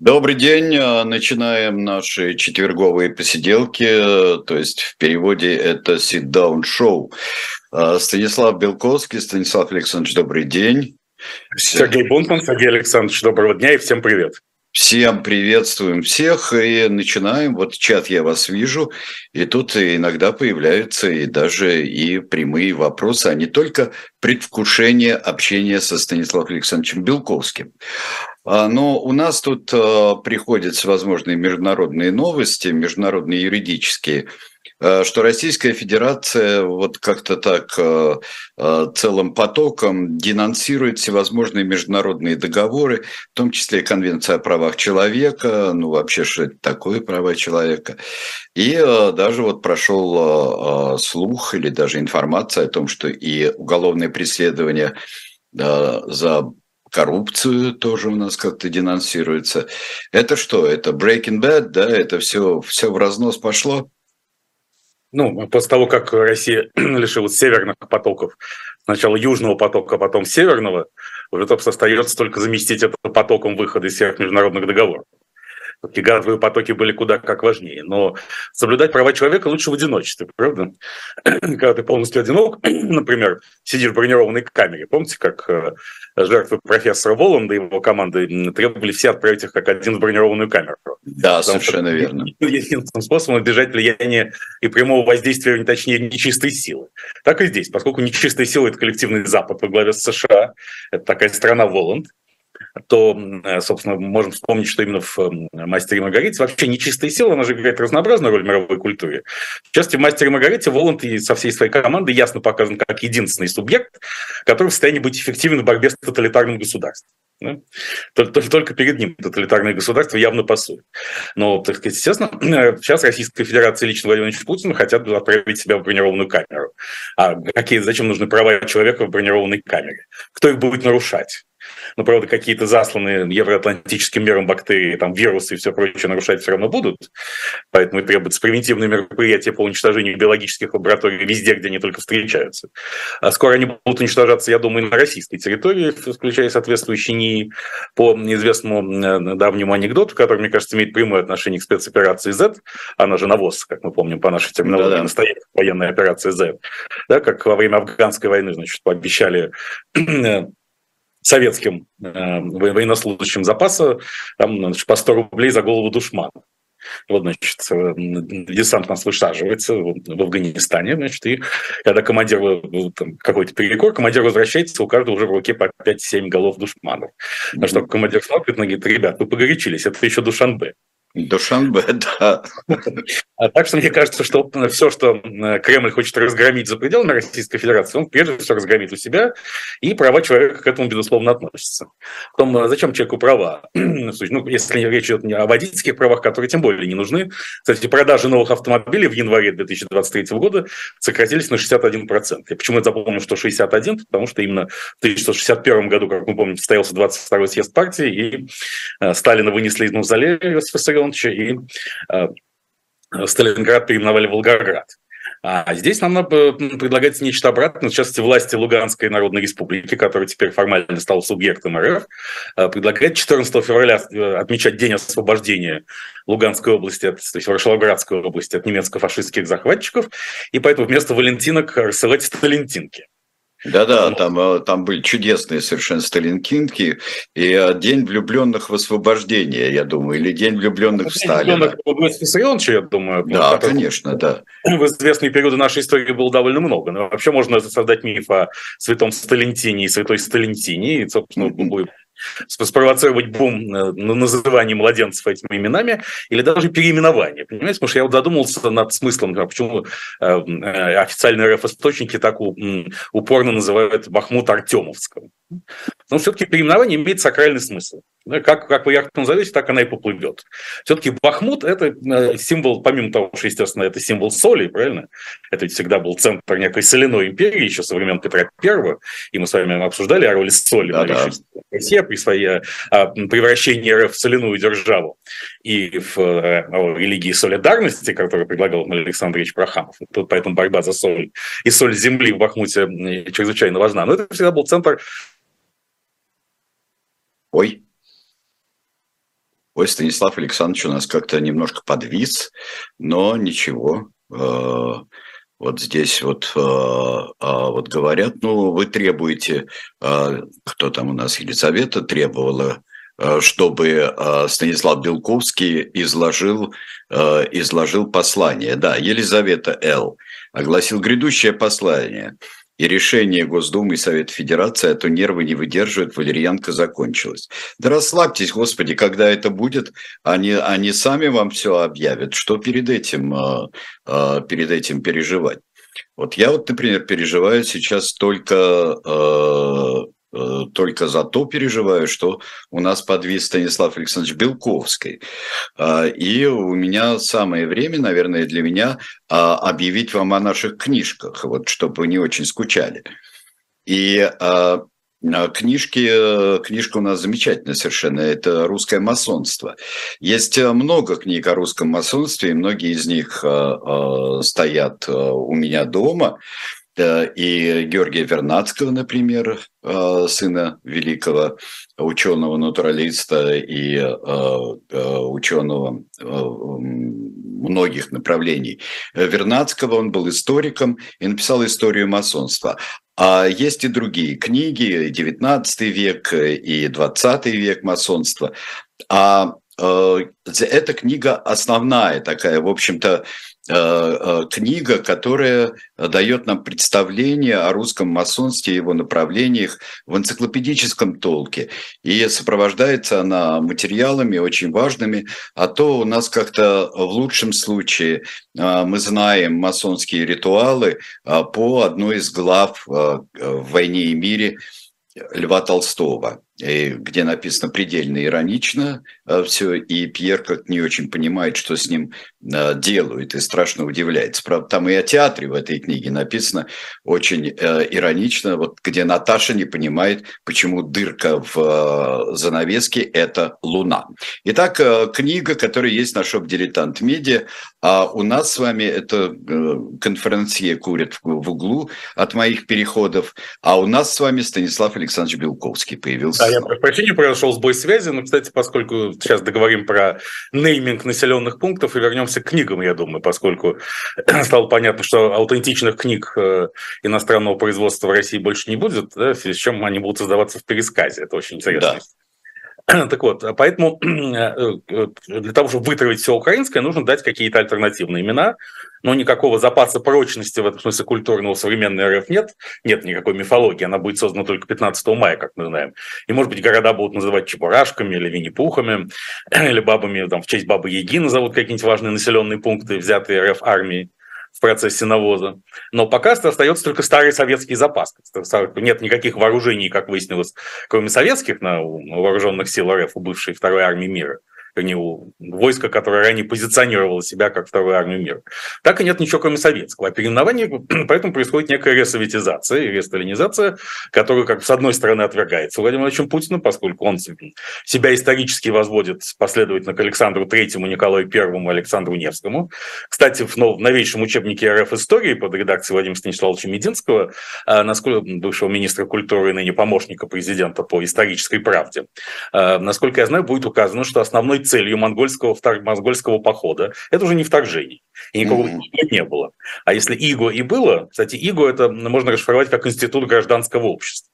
Добрый день. Э, начинаем наши четверговые посиделки. Э, то есть в переводе это sit-down show. Э, Станислав Белковский, Станислав Александрович, добрый день. Сергей Бунтман, Сергей Александрович, доброго дня и всем привет. Всем приветствуем всех и начинаем. Вот чат я вас вижу, и тут иногда появляются и даже и прямые вопросы, а не только предвкушение общения со Станиславом Александровичем Белковским. А, но у нас тут а, приходят всевозможные международные новости, международные юридические, что Российская Федерация вот как-то так целым потоком денонсирует всевозможные международные договоры, в том числе Конвенция о правах человека, ну вообще, что это такое права человека. И даже вот прошел слух или даже информация о том, что и уголовное преследование за коррупцию тоже у нас как-то денонсируется. Это что? Это Breaking Bad, да? Это все, все в разнос пошло? Ну, после того, как Россия лишилась северных потоков, сначала южного потока, а потом северного, уже остается только заместить это потоком выхода из всех международных договоров все газовые потоки были куда как важнее. Но соблюдать права человека лучше в одиночестве, правда? Когда ты полностью одинок, например, сидишь в бронированной камере. Помните, как э, жертвы профессора Воланда и его команды требовали все отправить их как один в бронированную камеру? Да, Потому совершенно верно. Единственным способом избежать влияния и прямого воздействия, точнее, нечистой силы. Так и здесь, поскольку нечистая сила – это коллективный Запад во главе с США, это такая страна Воланд, то, э, собственно, можем вспомнить, что именно в «Мастере и Маргарите» вообще нечистая сила, она же играет разнообразную роль в мировой культуре. В частности, в «Мастере и Маргарите» Воланд и со всей своей командой ясно показан как единственный субъект, который в состоянии быть эффективен в борьбе с тоталитарным государством. Да? Только, только перед ним тоталитарное государство явно пасует. Но, так сказать, естественно, сейчас Российская Федерация и лично Владимир Владимирович Путин хотят отправить себя в бронированную камеру. А какие, зачем нужны права человека в бронированной камере? Кто их будет нарушать? Но, правда, какие-то засланные евроатлантическим миром бактерии, там, вирусы и все прочее нарушать все равно будут. Поэтому требуются превентивные мероприятия по уничтожению биологических лабораторий везде, где они только встречаются. А скоро они будут уничтожаться, я думаю, на российской территории, включая соответствующие НИИ, по неизвестному давнему анекдоту, который, мне кажется, имеет прямое отношение к спецоперации Z, она же навоз, как мы помним по нашей терминологии, да -да. настоящая военная операция Z, да, как во время афганской войны, значит, пообещали советским э, военнослужащим запаса там, значит, по 100 рублей за голову душмана. Вот, значит, э, десант нас высаживается в Афганистане, значит, и когда командир, э, какой-то перекор, командир возвращается, у каждого уже в руке по 5-7 голов душманов. На что командир смотрит, говорит, ребят, вы погорячились, это еще Душанбе. Душанбе, да. А так что мне кажется, что все, что Кремль хочет разгромить за пределами Российской Федерации, он прежде всего разгромит у себя, и права человека к этому, безусловно, относятся. В том, а зачем человеку права? Ну, если речь идет не о водительских правах, которые тем более не нужны. Кстати, продажи новых автомобилей в январе 2023 года сократились на 61%. Я почему то запомнил, что 61? Потому что именно в 1961 году, как мы помним, состоялся 22-й съезд партии, и э, Сталина вынесли из мавзолея СССР, Виссарионовича, и э, Сталинград переименовали Волгоград. А здесь нам предлагается нечто обратное. В частности, власти Луганской Народной Республики, которая теперь формально стала субъектом РФ, э, предлагает 14 февраля э, отмечать День освобождения Луганской области, от, то есть Ворошиловградской области от немецко-фашистских захватчиков, и поэтому вместо валентинок рассылать сталентинки. Да-да, там, э, там были чудесные совершенно сталинкинки и э, День влюбленных в освобождение, я думаю, или День влюбленных ну, в Сталина. Влюбленных я думаю. Да, который, конечно, да. В известные периоды нашей истории было довольно много. Но вообще можно создать миф о святом Сталентине и святой Сталентине, и, собственно, mm-hmm спровоцировать бум на называние младенцев этими именами или даже переименование. Понимаете, потому что я вот задумался над смыслом, почему э, э, официальные РФ-источники так упорно называют Бахмут Артемовском. Но все-таки переименование имеет сакральный смысл. Как, как вы яхту назовете, так она и поплывет. Все-таки Бахмут – это э, символ, помимо того, что, естественно, это символ соли, правильно? Это ведь всегда был центр некой соляной империи еще со времен Петра Первого, и мы с вами обсуждали о роли соли да, да. Россия при своей а, превращении РФ в соляную державу и в а, религии солидарности, которую предлагал Александр Ильич Прохамов. Тут поэтому борьба за соль и соль земли в Бахмуте чрезвычайно важна. Но это всегда был центр Ой. ой, Станислав Александрович у нас как-то немножко подвис, но ничего. Э, вот здесь вот, э, вот говорят, ну, вы требуете, кто там у нас, Елизавета требовала, чтобы Станислав Белковский изложил, изложил послание. Да, Елизавета Л. огласил грядущее послание – и решение Госдумы и Совета Федерации, а то нервы не выдерживают, валерьянка закончилась. Да расслабьтесь, Господи, когда это будет, они, они сами вам все объявят, что перед этим, а, а, перед этим переживать. Вот я вот, например, переживаю сейчас только Э, только за то переживаю, что у нас подвис Станислав Александрович Белковский. А, и у меня самое время, наверное, для меня а, объявить вам о наших книжках, вот, чтобы вы не очень скучали. И а, Книжки, книжка у нас замечательная совершенно, это русское масонство. Есть много книг о русском масонстве, и многие из них стоят у меня дома и Георгия Вернадского, например, э, сына великого ученого-натуралиста и э, э, ученого многих направлений. Вернадского, он был историком и написал историю масонства. А есть и другие книги, 19 век и 20 век масонства. А эта книга основная такая, в общем-то, Э, э, книга, которая дает нам представление о русском масонстве и его направлениях в энциклопедическом толке. И сопровождается она материалами очень важными, а то у нас как-то в лучшем случае э, мы знаем масонские ритуалы по одной из глав в «Войне и мире» Льва Толстого где написано предельно иронично э, все, и Пьер как не очень понимает, что с ним э, делают, и страшно удивляется. Правда, там и о театре в этой книге написано очень э, иронично, вот где Наташа не понимает, почему дырка в занавеске – это луна. Итак, книга, которая есть на шоп «Дилетант Медиа», а у нас с вами это конференция курит в углу от моих переходов, а у нас с вами Станислав Александрович Белковский появился я прошу прощения, произошел сбой связи, но, кстати, поскольку сейчас договорим про нейминг населенных пунктов и вернемся к книгам, я думаю, поскольку стало понятно, что аутентичных книг э, иностранного производства в России больше не будет, да, в связи с чем они будут создаваться в пересказе. Это очень интересно. Да. Так вот, поэтому э, э, для того, чтобы вытравить все украинское, нужно дать какие-то альтернативные имена, но никакого запаса прочности в этом смысле культурного современной РФ нет, нет никакой мифологии, она будет создана только 15 мая, как мы знаем. И, может быть, города будут называть Чебурашками или Винни-Пухами, или бабами, там, в честь Бабы Яги назовут какие-нибудь важные населенные пункты, взятые РФ армией в процессе навоза. Но пока что остается только старый советский запас. Нет никаких вооружений, как выяснилось, кроме советских на вооруженных сил РФ у бывшей второй армии мира вернее, у войска, которое ранее позиционировало себя как вторую армию мира. Так и нет ничего, кроме советского. А переименование, поэтому происходит некая ресоветизация ресталинизация, которую, как с одной стороны, отвергается Владимиром Владимировичем Путиным, поскольку он себя исторически возводит последовательно к Александру Третьему, Николаю Первому, Александру Невскому. Кстати, в, в новейшем учебнике РФ истории под редакцией Владимира Станиславовича Мединского, а, насколько бывшего министра культуры и ныне помощника президента по исторической правде, а, насколько я знаю, будет указано, что основной целью монгольского, монгольского похода. Это уже не вторжение. И никакого mm-hmm. иго не было. А если иго и было, кстати, иго это можно расшифровать как институт гражданского общества.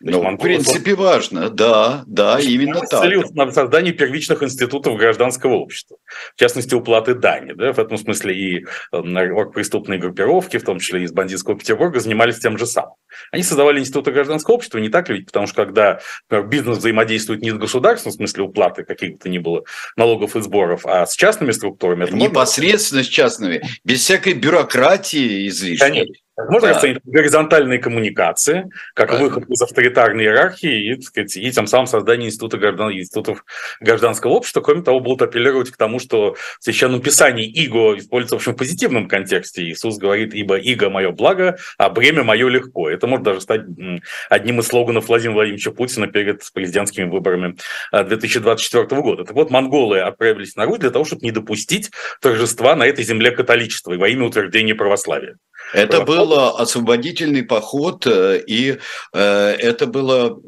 Ну, в принципе, важно, да, да, именно так. на создание первичных институтов гражданского общества, в частности, уплаты дани. Да, в этом смысле и э, преступные группировки, в том числе из бандитского Петербурга, занимались тем же самым. Они создавали институты гражданского общества, не так ли? Ведь потому что когда например, бизнес взаимодействует не с государством, в смысле уплаты каких-то ни было налогов и сборов, а с частными структурами. Это Непосредственно можно... с частными, без всякой бюрократии излишней. Конечно. Можно да. расценить горизонтальные коммуникации, как Правильно. выход из авторитарной иерархии и, так сказать, и тем самым создание института граждан, институтов гражданского общества. Кроме того, будут апеллировать к тому, что в Священном Писании иго используется в общем позитивном контексте. Иисус говорит, ибо иго мое благо, а бремя мое легко. Это может даже стать одним из слоганов Владимира Владимировича Путина перед президентскими выборами 2024 а, года. Так вот, монголы отправились на Русь для того, чтобы не допустить торжества на этой земле католичества и во имя утверждения православия. Это Потом... был освободительный поход, и это было,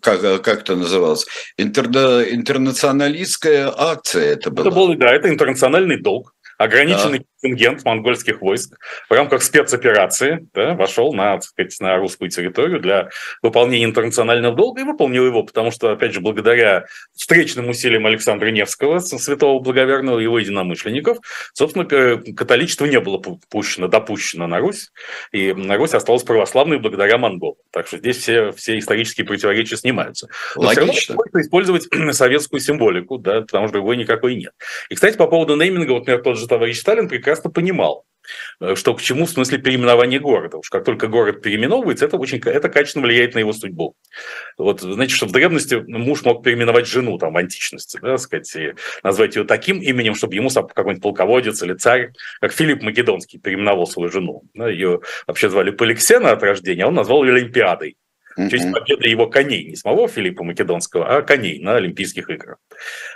как, как это называлось, интерна, интернационалистская акция это была. Это был, да, это интернациональный долг ограниченный да. Контингент монгольских войск в рамках спецоперации да, вошел на, так сказать, на русскую территорию для выполнения интернационального долга и выполнил его, потому что, опять же, благодаря встречным усилиям Александра Невского, святого благоверного, его единомышленников, собственно, католичество не было пущено, допущено на Русь, и на Русь осталось православной благодаря монголам. Так что здесь все, все исторические противоречия снимаются. Но Логично. Все использовать советскую символику, да, потому что другой никакой нет. И, кстати, по поводу нейминга, вот, например, тот же товарищ Сталин прекрасно понимал, э, что к чему в смысле переименования города. Уж как только город переименовывается, это очень это качественно влияет на его судьбу. Вот, знаете, что в древности муж мог переименовать жену там в античности, да, сказать, и назвать ее таким именем, чтобы ему какой-нибудь полководец или царь, как Филипп Македонский переименовал свою жену. Да, ее вообще звали Поликсена от рождения, а он назвал ее Олимпиадой в честь победы его коней, не самого Филиппа Македонского, а коней на Олимпийских играх.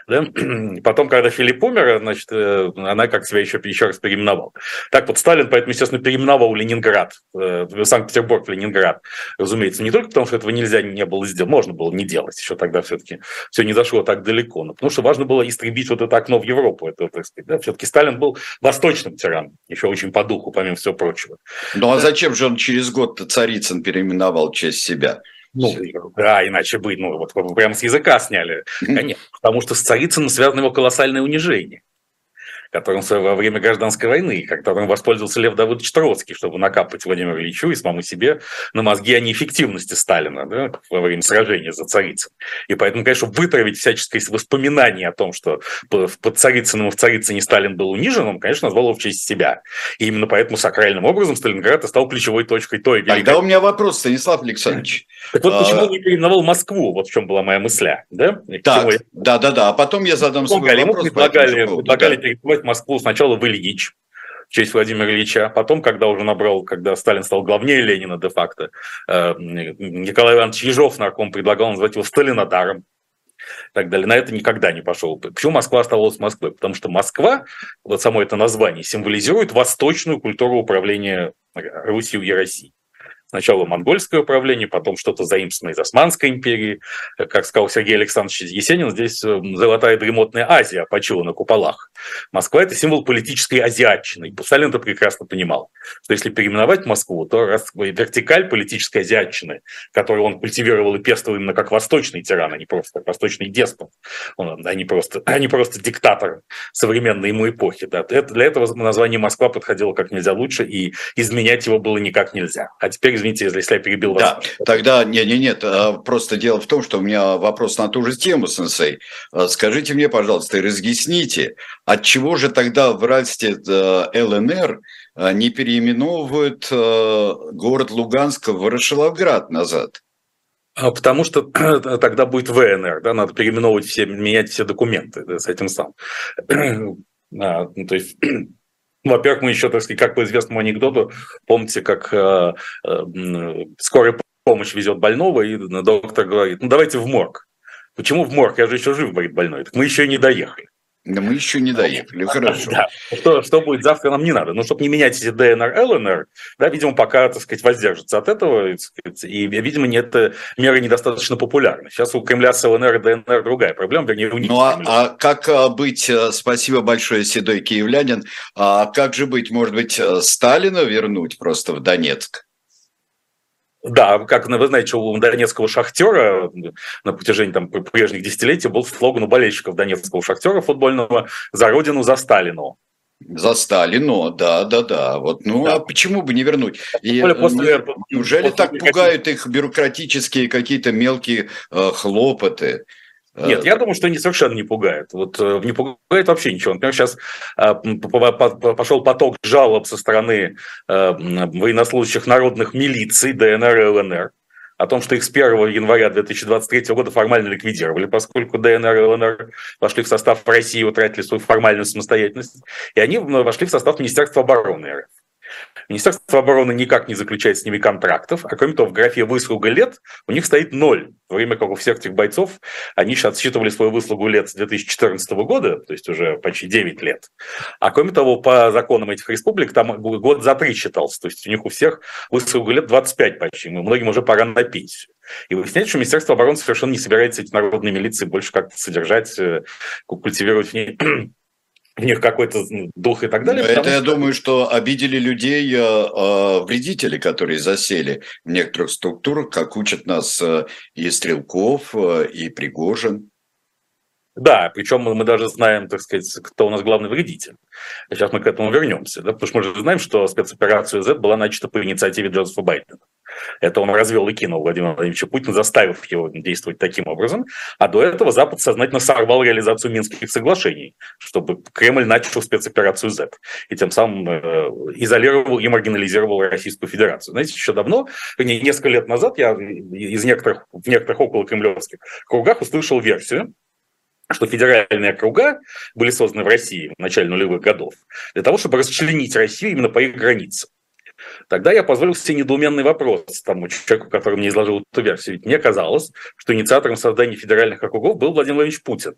Да? Потом, когда Филипп умер, значит, э, она как себя еще, еще раз переименовала. Так вот, Сталин, поэтому, естественно, переименовал Ленинград, э, Санкт-Петербург в Ленинград, разумеется, не только потому, что этого нельзя не было сделать, можно было не делать, еще тогда все-таки все не зашло так далеко, но потому что важно было истребить вот это окно в Европу. Это, так сказать, да? Все-таки Сталин был восточным тираном, еще очень по духу, помимо всего прочего. Ну а зачем же он через год Царицын переименовал в честь себя? Ну, да, иначе бы, ну, вот прямо с языка сняли. Конечно, потому что с Царицыным связано его колоссальное унижение которым во время гражданской войны, которым воспользовался Лев Давыдович Троцкий, чтобы накапать Владимиру Ильичу и самому себе на мозги о неэффективности Сталина да, во время сражения за Царицын. И поэтому, конечно, вытравить всяческое воспоминание о том, что под Царицыным и в Царицыне Сталин был унижен, он, конечно, назвал его в честь себя. И именно поэтому сакральным образом Сталинград стал ключевой точкой той великой... Тогда у меня вопрос, Станислав Александрович. Так вот, почему а... он не переименовал Москву? Вот в чем была моя мысля. Да, так, да, да, да. А потом я задам свой вопрос. Ему предлагали, предлагали Москву сначала в Ильич, в честь Владимира Ильича. Потом, когда уже набрал, когда Сталин стал главнее Ленина де-факто, э, Николай Иванович Ежов, нарком, предлагал назвать его Сталинодаром и так далее. На это никогда не пошел. Почему Москва оставалась Москвой? Потому что Москва, вот само это название, символизирует восточную культуру управления Русью и Россией. Сначала монгольское управление, потом что-то заимствованное из Османской империи. Как сказал Сергей Александрович Есенин, здесь э, золотая дремотная Азия почила на куполах. Москва – это символ политической азиатчины. И это прекрасно понимал, что если переименовать Москву, то раз вертикаль политической азиатчины, которую он культивировал и пестовал именно как восточный тиран, а не просто восточный деспот, он, а, не просто, а не просто диктатор современной ему эпохи. Да. Это, для этого название Москва подходило как нельзя лучше, и изменять его было никак нельзя. А теперь извините, если я перебил вас. Да, тогда не, не, нет, а просто дело в том, что у меня вопрос на ту же тему, сенсей. А скажите мне, пожалуйста, и разъясните, от чего же тогда в расте э, ЛНР э, не переименовывают э, город Луганск в Ворошиловград назад? А потому что тогда будет ВНР, да, надо переименовывать все, менять все документы да, с этим самым. А, ну, то есть во-первых, мы еще, так сказать, как по известному анекдоту, помните, как э, э, скорая помощь везет больного, и доктор говорит, ну давайте в морг. Почему в морг? Я же еще жив, говорит больной. Так мы еще и не доехали. Но мы еще не доехали, хорошо. Да. Что, что будет завтра, нам не надо. Но чтобы не менять эти ДНР, ЛНР, да, видимо, пока, так сказать, воздержится от этого. Сказать, и, видимо, не эта мера недостаточно популярна. Сейчас у Кремля с ЛНР и ДНР другая проблема, вернее, у них. Ну, а, а как а, быть, э, спасибо большое, седой киевлянин, а как же быть, может быть, э, Сталина вернуть просто в Донецк? Да, как вы знаете, у донецкого шахтера на протяжении там, прежних десятилетий был слоган у болельщиков донецкого шахтера футбольного «За Родину, за Сталину». За Сталину, да, да, да. Вот, ну, да. а почему бы не вернуть? И, после, ну, неужели после, так пугают их бюрократические какие-то мелкие э, хлопоты? Нет, я думаю, что они совершенно не пугают. Вот э, не пугает вообще ничего. Например, сейчас а, пошел поток жалоб со стороны э, военнослужащих народных милиций ДНР и ЛНР о том, что их с 1 января 2023 года формально ликвидировали, поскольку ДНР и ЛНР вошли в состав России и утратили свою формальную самостоятельность, и они вошли в состав Министерства обороны РФ. Министерство обороны никак не заключает с ними контрактов, а кроме того, в графе «выслуга лет» у них стоит ноль. Во время как у всех этих бойцов они сейчас отсчитывали свою выслугу лет с 2014 года, то есть уже почти 9 лет. А кроме того, по законам этих республик там год за три считался. То есть у них у всех выслуга лет 25 почти. Многим уже пора на пенсию. И выясняется, что Министерство обороны совершенно не собирается эти народные милиции больше как-то содержать, э, культивировать в ней в них какой-то дух и так далее. Это, что... я думаю, что обидели людей э, э, вредители, которые засели в некоторых структурах, как учат нас э, и Стрелков, э, и Пригожин. Да, причем мы даже знаем, так сказать, кто у нас главный вредитель. Сейчас мы к этому вернемся, да? потому что мы же знаем, что спецоперация Z была начата по инициативе Джозефа Байдена. Это он развел и кинул Владимира Владимировича Путина, заставив его действовать таким образом. А до этого Запад сознательно сорвал реализацию Минских соглашений, чтобы Кремль начал спецоперацию Z. И тем самым э, изолировал и маргинализировал Российскую Федерацию. Знаете, еще давно, несколько лет назад, я из некоторых, в некоторых около кремлевских кругах услышал версию, что федеральные округа были созданы в России в начале нулевых годов для того, чтобы расчленить Россию именно по их границам. Тогда я позволил себе недоуменный вопрос тому человеку, который мне изложил эту версию. Ведь мне казалось, что инициатором создания федеральных округов был Владимир Владимирович Путин.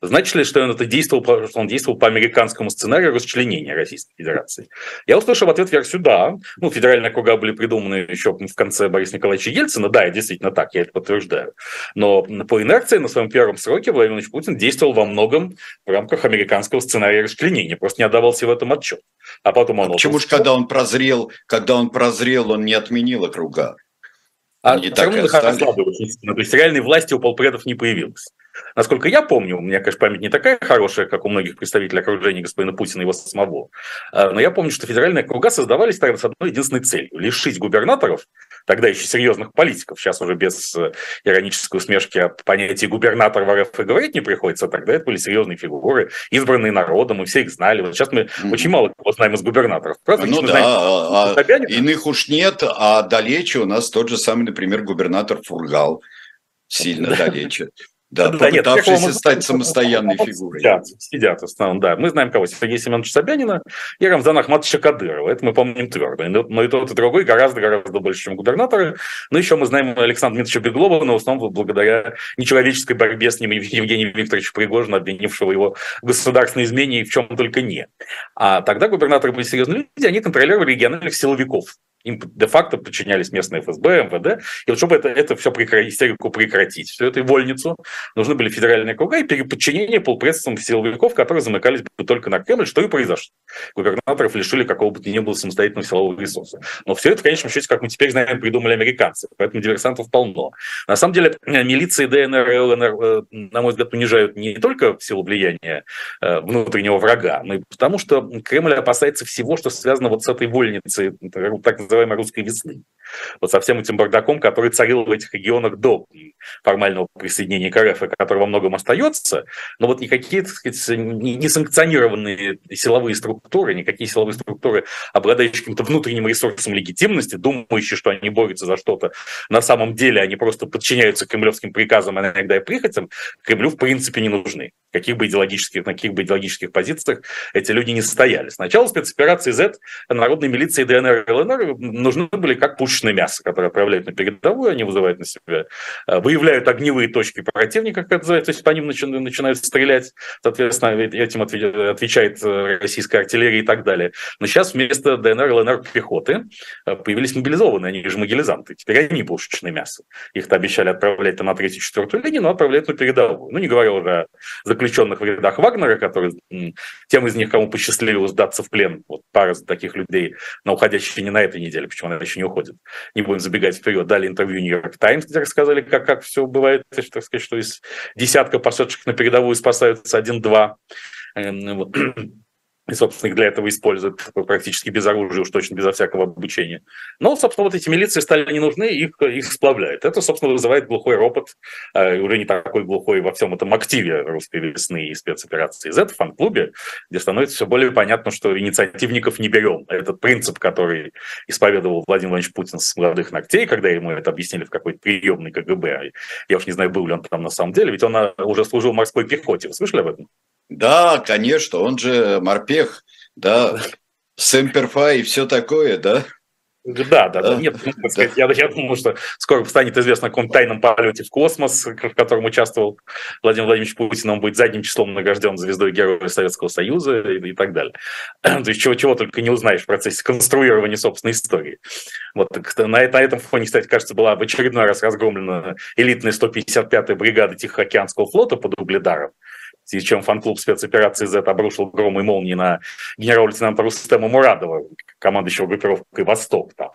Значит ли, что он это действовал, что он действовал по американскому сценарию расчленения Российской Федерации? Я услышал в ответ версию «да». Ну, федеральные округа были придуманы еще в конце Бориса Николаевича Ельцина. Да, действительно так, я это подтверждаю. Но по инерции на своем первом сроке Владимир Владимирович Путин действовал во многом в рамках американского сценария расчленения. Просто не отдавал себе в этом отчет. А потом он... А почему же, когда он прозрел, когда он прозрел, он не отменил округа? А не так равно То есть реальной власти у полпредов не появилось. Насколько я помню, у меня, конечно, память не такая хорошая, как у многих представителей окружения господина Путина и его самого, а, но я помню, что федеральные округа создавались тогда с одной единственной целью – лишить губернаторов, тогда еще серьезных политиков, сейчас уже без э, иронической усмешки о понятии губернатор в РФ и говорить не приходится, тогда это были серьезные фигуры, избранные народом, и все их знали. Вот сейчас мы mm-hmm. очень мало кого знаем из губернаторов. Правда, ну да, знаем, а, а, иных уж нет, а далече у нас тот же самый, например, губернатор Фургал, сильно далече. Да, да, попытавшийся нет, стать самостоятельной фигурой. Сидят, сидят в основном, да. Мы знаем кого? Сергея Семеновича Собянина и Рамзана Ахматовича Кадырова. Это мы помним твердо. Но и тот, и другой гораздо-гораздо больше, чем губернаторы. Но еще мы знаем Александра Дмитриевича Беглова, но в основном благодаря нечеловеческой борьбе с ним Евгения Викторовича Пригожина, обвинившего его в государственной измене и в чем только не. А тогда губернаторы были серьезные люди, они контролировали региональных силовиков им де-факто подчинялись местные ФСБ, МВД. И вот чтобы это, это все истерику прекратить, всю эту вольницу, нужны были федеральные круга и переподчинение полпредством силовиков, которые замыкались бы только на Кремль, что и произошло. Губернаторов лишили какого бы то ни было самостоятельного силового ресурса. Но все это, в конечном счете, как мы теперь знаем, придумали американцы, поэтому диверсантов полно. На самом деле, милиции ДНР и ЛНР, э, на мой взгляд, унижают не только в силу влияния э, внутреннего врага, но и потому, что Кремль опасается всего, что связано вот с этой вольницей, так называемой называемой русской весны. Вот со всем этим бардаком, который царил в этих регионах до формального присоединения к РФ, который во многом остается, но вот никакие, так сказать, несанкционированные силовые структуры, никакие силовые структуры, обладающие каким-то внутренним ресурсом легитимности, думающие, что они борются за что-то, на самом деле они просто подчиняются кремлевским приказам, а иногда и прихотям, Кремлю в принципе не нужны. Каких бы идеологических, на каких бы идеологических позициях эти люди не состояли. Сначала спецоперации Z народной милиции ДНР и ЛНР нужны были как пушечное мясо, которое отправляют на передовую, они вызывают на себя, э, выявляют огневые точки противника, как это называется, то есть по ним начинают стрелять, соответственно, этим отвечает э, российская артиллерия и так далее. Но сейчас вместо ДНР, ЛНР пехоты э, появились мобилизованные, они же могилизанты, теперь они пушечное мясо. Их-то обещали отправлять на третью, четвертую линию, но отправляют на передовую. Ну, не говоря уже о заключенных в рядах Вагнера, которые, тем из них, кому посчастливилось сдаться в плен, вот пара таких людей, на уходящей не на этой неделе, почему она еще не уходит. Не будем забегать вперед. Дали интервью Нью-Йорк Таймс, где рассказали, как, как все бывает, так сказать, что из десятка пошедших на передовую спасаются один-два. И, собственно, их для этого используют практически без оружия, уж точно безо всякого обучения. Но, собственно, вот эти милиции стали не нужны, их, их сплавляют. Это, собственно, вызывает глухой ропот, э, уже не такой глухой во всем этом активе русской весны и спецоперации Z в фан-клубе, где становится все более понятно, что инициативников не берем. Этот принцип, который исповедовал Владимир Владимирович Путин с молодых ногтей, когда ему это объяснили в какой-то приемной КГБ, я уж не знаю, был ли он там на самом деле, ведь он э, уже служил морской пехоте. Вы слышали об этом? Да, конечно, он же морпех, да. Сэмперфа и все такое, да? Да, да, да. Нет, ну, сказать, я, я думаю, что скоро станет известно о каком тайном полете в космос, в котором участвовал Владимир Владимирович Путин. Он будет задним числом награжден звездой Героя Советского Союза и, и так далее. То есть чего, чего только не узнаешь в процессе конструирования собственной истории. Вот на, на этом фоне, кстати, кажется, была в очередной раз разгромлена элитная 155-я бригада Тихоокеанского флота под Угледаром с чем фан-клуб спецоперации Z обрушил громы и молнии на генерал-лейтенанта Рустема Мурадова, командующего группировкой «Восток». Там.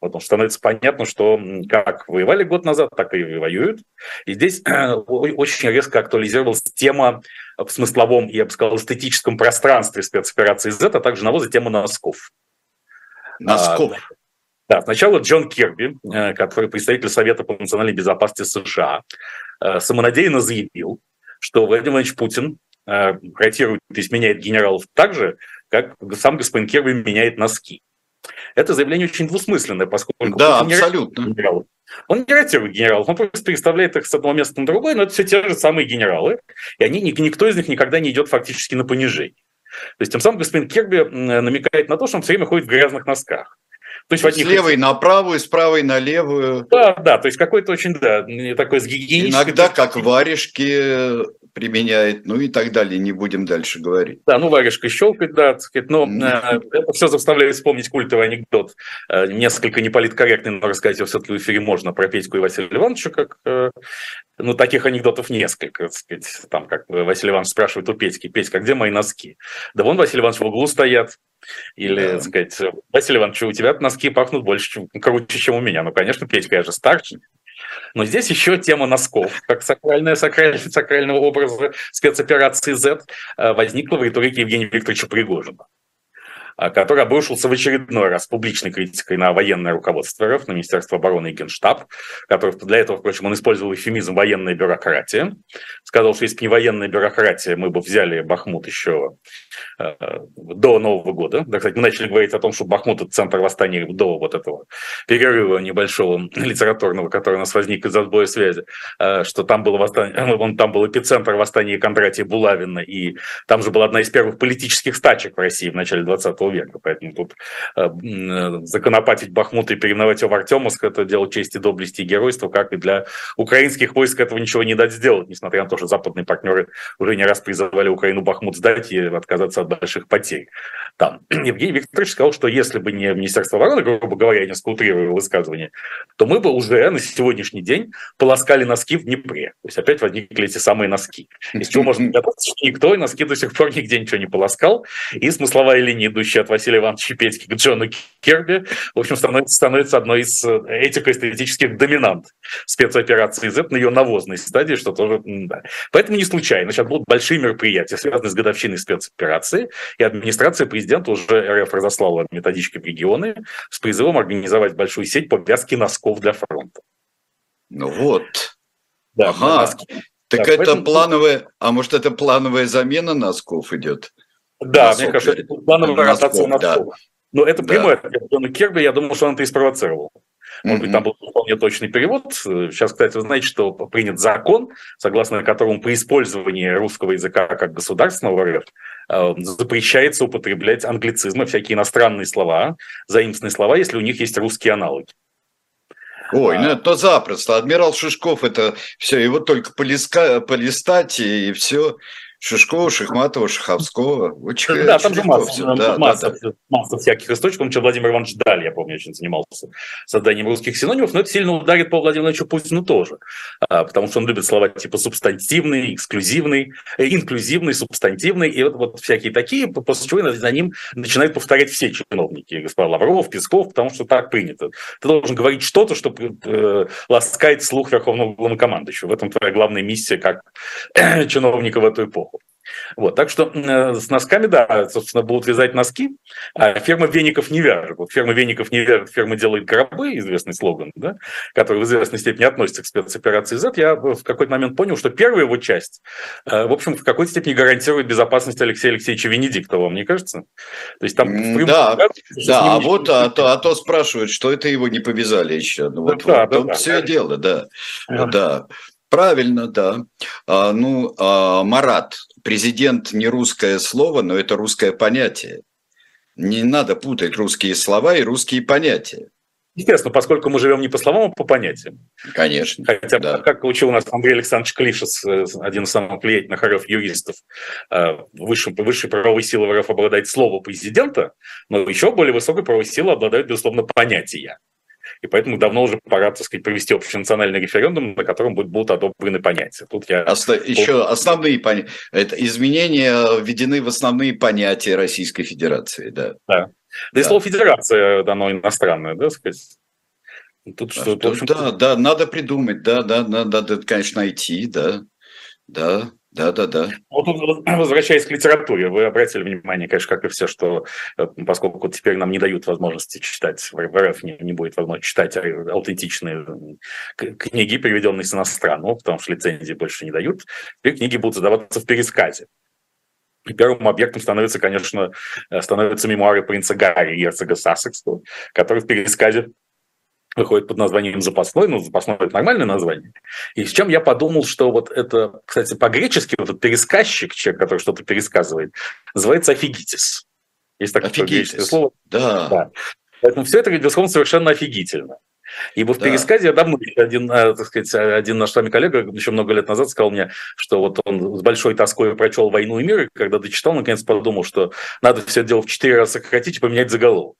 Вот, становится понятно, что как воевали год назад, так и воюют. И здесь очень резко актуализировалась тема в смысловом, я бы сказал, эстетическом пространстве спецоперации Z, а также навоза тема носков. Носков. А, да, сначала Джон Кирби, э, который представитель Совета по национальной безопасности США, э, самонадеянно заявил, что Владимир Владимирович Путин э, ротирует, то есть меняет генералов так же, как сам господин Керви меняет носки. Это заявление очень двусмысленное, поскольку да, Путин абсолютно. Не генералов. Он не ротирует генералов, он просто переставляет их с одного места на другое, но это все те же самые генералы, и они, никто из них никогда не идет фактически на понижение. То есть тем самым господин Керби намекает на то, что он все время ходит в грязных носках. То есть, с левой на правую, с правой на левую. Да, да, то есть какой-то очень, да, такой с гигиенической... Иногда как варежки применяет, ну и так далее, не будем дальше говорить. Да, ну варежкой щелкать, да, так сказать, но э, это все заставляет вспомнить культовый анекдот, э, несколько неполиткорректный, но рассказать его все-таки в эфире можно, про Петьку и Василия Ивановича, как, э, ну, таких анекдотов несколько, так сказать, там, как Василий Иванович спрашивает у Петьки, Петька, где мои носки? Да вон, Василий Иванович, в углу стоят, или, да. сказать, Василий Иванович, у тебя носки пахнут больше, чем, круче, чем у меня. Ну, конечно, Петька, я же старше. Но здесь еще тема носков, как сакральная, сакральная, сакрального образа спецоперации Z э, возникла в риторике Евгения Викторовича Пригожина. А, который обрушился в очередной раз публичной критикой на военное руководство РФ, на Министерство обороны и Генштаб, который для этого, впрочем, он использовал эфемизм «военная бюрократия». Сказал, что если бы не военная бюрократия, мы бы взяли Бахмут еще э, до Нового года. Да, кстати, мы начали говорить о том, что Бахмут – это центр восстания до вот этого перерыва небольшого литературного, который у нас возник из-за сбоя связи, э, что там было, восстание, он, там был эпицентр восстания Кондратия Булавина, и там же была одна из первых политических стачек в России в начале 20 века. Поэтому тут э, э, законопатить Бахмут и переименовать его в Артемовск – это дело чести, доблести и геройства, как и для украинских войск этого ничего не дать сделать, несмотря на то, что западные партнеры уже не раз призывали Украину Бахмут сдать и отказаться от больших потерь. Там Евгений Викторович сказал, что если бы не Министерство обороны, грубо говоря, я несколько утрирую высказывание, то мы бы уже на сегодняшний день полоскали носки в Днепре. То есть опять возникли эти самые носки. Из чего можно догадаться, что никто и носки до сих пор нигде ничего не полоскал. И смысловая линия, идущая от Василия Ивановича Петьки к Джону Керби, в общем, становится, становится одной из э, этико-эстетических доминант спецоперации Z на ее навозной стадии, что тоже... Да. Поэтому не случайно. Сейчас будут большие мероприятия, связанные с годовщиной спецоперации, и администрация президента уже РФ разослала методички в регионы с призывом организовать большую сеть по вязке носков для фронта. Ну вот. Да, ага. Носки. Так да, это поэтому... плановая, а может это плановая замена носков идет? Да, Носок, мне кажется, это плановая ротация носков. Да. Но это да. прямой ответ Джона Керби, я думаю, что он это и спровоцировал. Может быть, там был вполне точный перевод. Сейчас, кстати, вы знаете, что принят закон, согласно которому при использовании русского языка как государственного РФ э, запрещается употреблять англицизмы, всякие иностранные слова, заимственные слова, если у них есть русские аналоги. Ой, ну это запросто. Адмирал Шишков, это все, его только полиска, полистать и все. Шишкова, Шахматова, Шаховского. Очень, да, там же масса, все. Да, масса, да, да. масса всяких источников. Чем Владимир Иванович Даль, я помню, очень занимался созданием русских синонимов, но это сильно ударит по Владимиру Ивановичу Путину тоже, а, потому что он любит слова типа субстантивный, эксклюзивный, э, инклюзивный, субстантивный, и вот, вот всякие такие, после чего за ним начинают повторять все чиновники, господин Лавров, Песков, потому что так принято. Ты должен говорить что-то, что э, ласкает слух Верховного Главнокомандующего. В этом твоя главная миссия как чиновника в эту эпоху. Вот, так что э, с носками, да, собственно, будут вязать носки, а ферма веников не вяжет. Вот ферма веников не вяжет, ферма делает гробы, известный слоган, да, который в известной степени относится к спецоперации Z. Я в какой-то момент понял, что первая его часть, э, в общем, в какой-то степени гарантирует безопасность Алексея Алексеевича Венедиктова, мне кажется. То есть там... Да, да, да а вот а то, а то спрашивают, что это его не повязали еще. Ну, вот, да, вот, да, да, все да. дело, да. да. да. Правильно, да. А, ну, а, Марат, президент не русское слово, но это русское понятие. Не надо путать русские слова и русские понятия. Естественно, поскольку мы живем не по словам, а по понятиям. Конечно. Хотя, да. как учил нас Андрей Александрович Клишес, э, один из самых влиятельных РФ юристов, э, высшей, высшей правовой силы в РФ обладает слово президента, но еще более высокой правовой силой обладают, безусловно, понятия. И поэтому давно уже пора, так сказать, провести общенациональный референдум, на котором будут одобрены понятия. Тут я... Оста... Еще основные понятия. Это изменения введены в основные понятия Российской Федерации, да. Да. Да, и слово федерация дано иностранное, да, сказать. Тут что, а, общем, да, да, надо придумать, да, да, надо, надо, конечно, найти, да, да, да, да, да. Вот возвращаясь к литературе, вы обратили внимание, конечно, как и все, что э, поскольку теперь нам не дают возможности читать, в РФ не, не будет возможности читать аутентичные книги, переведенные с иностранного, потому что лицензии больше не дают, теперь книги будут задаваться в пересказе. И первым объектом становится, конечно, э, становятся мемуары принца Гарри, герцога Сассекского, который в пересказе выходит под названием «Запасной», ну, «Запасной» — это нормальное название. И с чем я подумал, что вот это, кстати, по-гречески вот этот пересказчик, человек, который что-то пересказывает, называется «офигитис». Есть такое греческое слово. Да. да. Поэтому все это, безусловно, совершенно офигительно. Ибо в да. пересказе я давно один, э, так сказать, один наш с вами коллега еще много лет назад сказал мне, что вот он с большой тоской прочел «Войну и мир», и когда дочитал, наконец подумал, что надо все это дело в четыре раза сократить и поменять заголовок.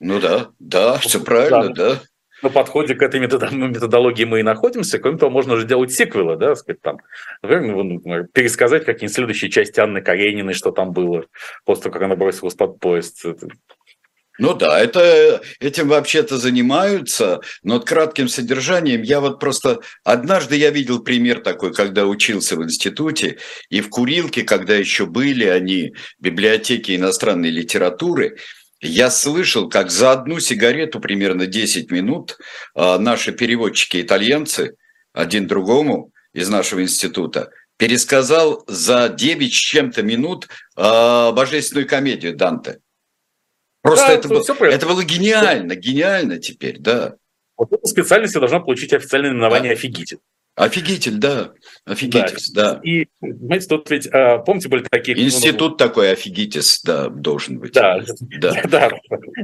Ну да, да, все правильно, да. да. На подходе к этой методологии мы и находимся. Кроме того, можно же делать сиквелы, да, сказать, там, например, пересказать какие-нибудь следующие части Анны Карениной, что там было, после того, как она бросилась под поезд. Ну да, это, этим вообще-то занимаются, но кратким содержанием я вот просто... Однажды я видел пример такой, когда учился в институте, и в Курилке, когда еще были они, библиотеки иностранной литературы, я слышал, как за одну сигарету примерно 10 минут а, наши переводчики-итальянцы один другому из нашего института пересказал за 9 с чем-то минут а, божественную комедию Данте. Просто да, это, было, это было гениально, гениально теперь, да. Вот эта специальность должна получить официальное наименование да. «Офигитель». Офигитель, да. Офигитель, да. да. И, понимаете, тут ведь, а, помните, были такие... Институт ну, такой офигитис, да, должен быть. Да, да, да,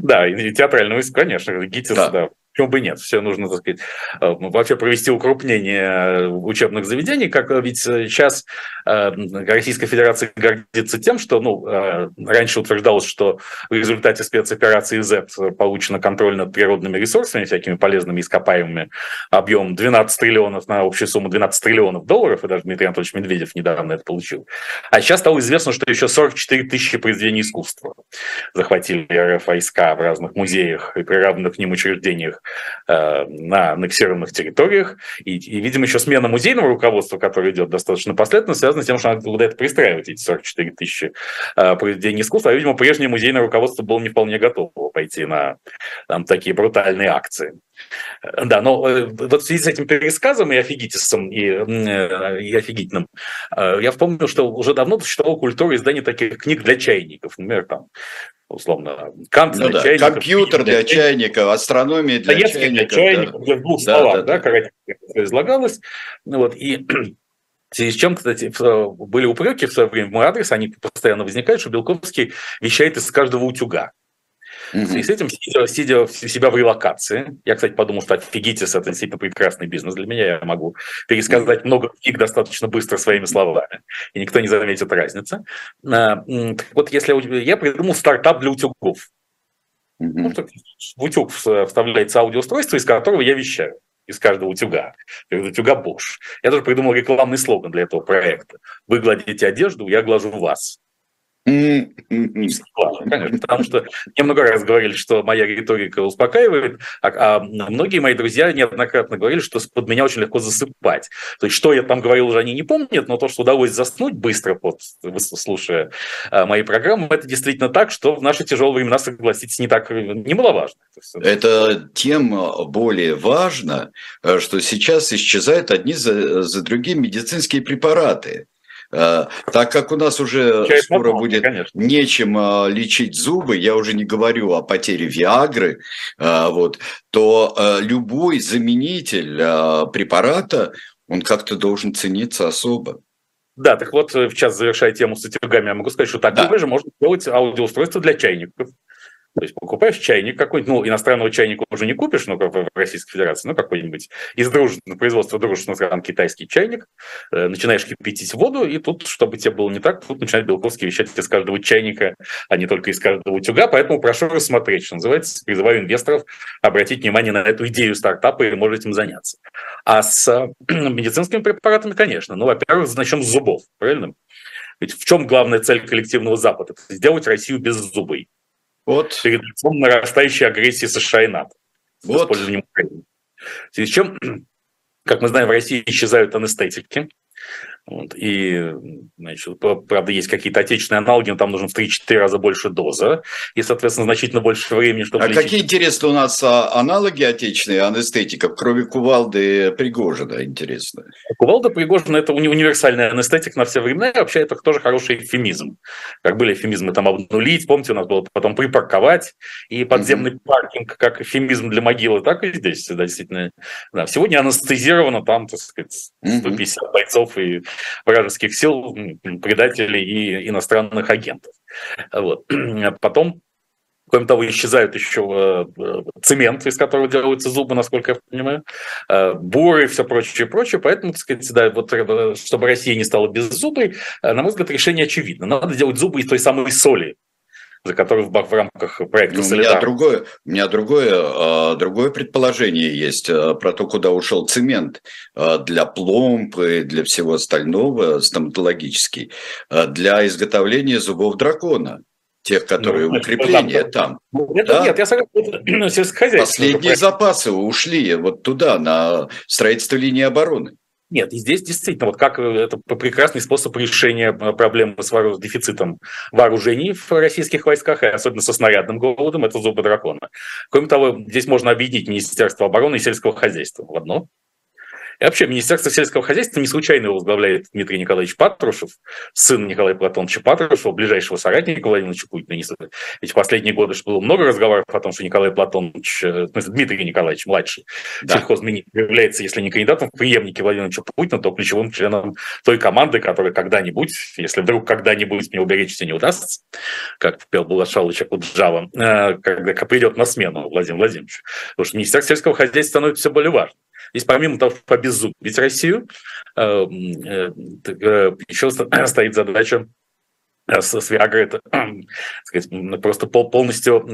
да, и театрального, конечно, офигитис, да. да. Почему бы нет? Все нужно, так сказать, э, вообще провести укрупнение учебных заведений, как ведь сейчас э, Российская Федерация гордится тем, что ну, э, раньше утверждалось, что в результате спецоперации Z получено контроль над природными ресурсами, всякими полезными ископаемыми, объем 12 триллионов на общую сумму 12 триллионов долларов, и даже Дмитрий Анатольевич Медведев недавно это получил. А сейчас стало известно, что еще 44 тысячи произведений искусства захватили РФ войска в разных музеях и приравненных к ним учреждениях Э, на аннексированных территориях. И, и, видимо, еще смена музейного руководства, которое идет достаточно последовательно, связана с тем, что надо куда-то пристраивать эти 44 тысячи э, произведений искусства. А, видимо, прежнее музейное руководство было не вполне готово пойти на там, такие брутальные акции. Да, но э, вот в связи с этим пересказом и офигитисом, и, и офигительным, я вспомнил, что уже давно существовала культура издания таких книг для чайников. Например, там условно, Кант ну, для да. чайников. Компьютер для, для чайников, астрономия для Советский чайников. для чайников, да. в двух да, словах, да, да, да. излагалось. Ну, вот, и в связи с чем, кстати, были упреки в свое время в мой адрес, они постоянно возникают, что Белковский вещает из каждого утюга. Mm-hmm. В связи с этим, сидя, сидя у себя в релокации, я, кстати, подумал, что офигитесь, это действительно прекрасный бизнес для меня, я могу пересказать mm-hmm. много книг достаточно быстро своими словами, и никто не заметит разницы. А, вот если я придумал стартап для утюгов. Mm-hmm. Ну, в утюг вставляется аудиоустройство, из которого я вещаю из каждого утюга. Из утюга Bosch. Я даже придумал рекламный слоган для этого проекта. Вы гладите одежду, я глажу вас. Конечно, потому что мне много раз говорили, что моя риторика успокаивает, а, а многие мои друзья неоднократно говорили, что под меня очень легко засыпать. То есть, что я там говорил, уже они не помнят, но то, что удалось заснуть быстро, под, слушая а, мои программы, это действительно так, что в наши тяжелые времена, согласитесь, не так немаловажно. Это тем более важно, э, что сейчас исчезают одни за, за другими медицинские препараты. Э, так как у нас уже Чай скоро потом, будет конечно. нечем э, лечить зубы, я уже не говорю о потере Виагры, э, вот, то любой заменитель препарата, он как-то должен цениться особо. Да, так вот, сейчас завершая тему с утюгами, я могу сказать, что такое да. же можно сделать аудиоустройство для чайников. То есть покупаешь чайник какой-нибудь, ну, иностранного чайника уже не купишь, ну, в Российской Федерации, ну, какой-нибудь из дружественного производства дружественных стран китайский чайник, э, начинаешь кипятить воду, и тут, чтобы тебе было не так, тут начинает Белковский вещать из каждого чайника, а не только из каждого утюга, поэтому прошу рассмотреть, что называется, призываю инвесторов обратить внимание на эту идею стартапа и может этим заняться. А с медицинскими препаратами, конечно, ну, во-первых, начнем с зубов, правильно? Ведь в чем главная цель коллективного Запада? Это сделать Россию беззубой вот. перед лицом нарастающей агрессии США и НАТО вот. с использованием Украины. В связи с чем, как мы знаем, в России исчезают анестетики, вот. И, значит, правда, есть какие-то отечественные аналоги, но там нужно в 3-4 раза больше доза, и, соответственно, значительно больше времени, чтобы... А лечить. какие, интересно, у нас а, аналоги отечественные анестетиков, кроме Кувалды Пригожина, интересно? Кувалда Пригожина – это уни- универсальный анестетик на все времена, и вообще это тоже хороший эфемизм. Как были эфемизмы там обнулить, помните, у нас было потом припарковать, и подземный mm-hmm. паркинг как эфемизм для могилы, так и здесь, действительно. Да. Сегодня анестезировано там, так сказать, 150 mm-hmm. бойцов и вражеских сил, предателей и иностранных агентов. Вот. Потом Кроме того, исчезают еще э, цемент, из которого делаются зубы, насколько я понимаю, э, буры и все прочее, прочее. Поэтому, так сказать, да, вот, э, чтобы Россия не стала беззубой, на мой взгляд, решение очевидно. Надо делать зубы из той самой соли, за который в, в рамках проекта ну, у меня другое, у меня другое, а, другое предположение есть а, про то, куда ушел цемент а, для пломб и для всего остального стоматологический, для изготовления зубов дракона тех, которые ну, укрепления это, там. Ну, это да? нет, я согласен, сельскохозяйство. Последние запасы ушли вот туда, на строительство линии обороны. Нет, и здесь действительно, вот как э, это прекрасный способ решения э, проблемы с дефицитом вооружений в российских войсках, и особенно со снарядным голодом, это зубы дракона. Кроме того, здесь можно объединить Министерство обороны и сельского хозяйства в одно. И вообще, Министерство сельского хозяйства не случайно его возглавляет Дмитрий Николаевич Патрушев, сын Николая Платоновича Патрушева, ближайшего соратника Владимира Путина. Ведь в последние годы было много разговоров о том, что Николай Платонович, э, в смысле, Дмитрий Николаевич, младший, да. сельхозминистр, является, если не кандидатом в преемнике Владимира Путина, то ключевым членом той команды, которая когда-нибудь, если вдруг когда-нибудь мне уберечься не удастся, как пел Булашалыч Акуджава, э, когда придет на смену Владимир Владимирович. Потому что Министерство сельского хозяйства становится все более важным. Здесь помимо того, чтобы обеззубить Россию, э, э, э, еще стоит задача с, Виагрой это сказать, просто пол, полностью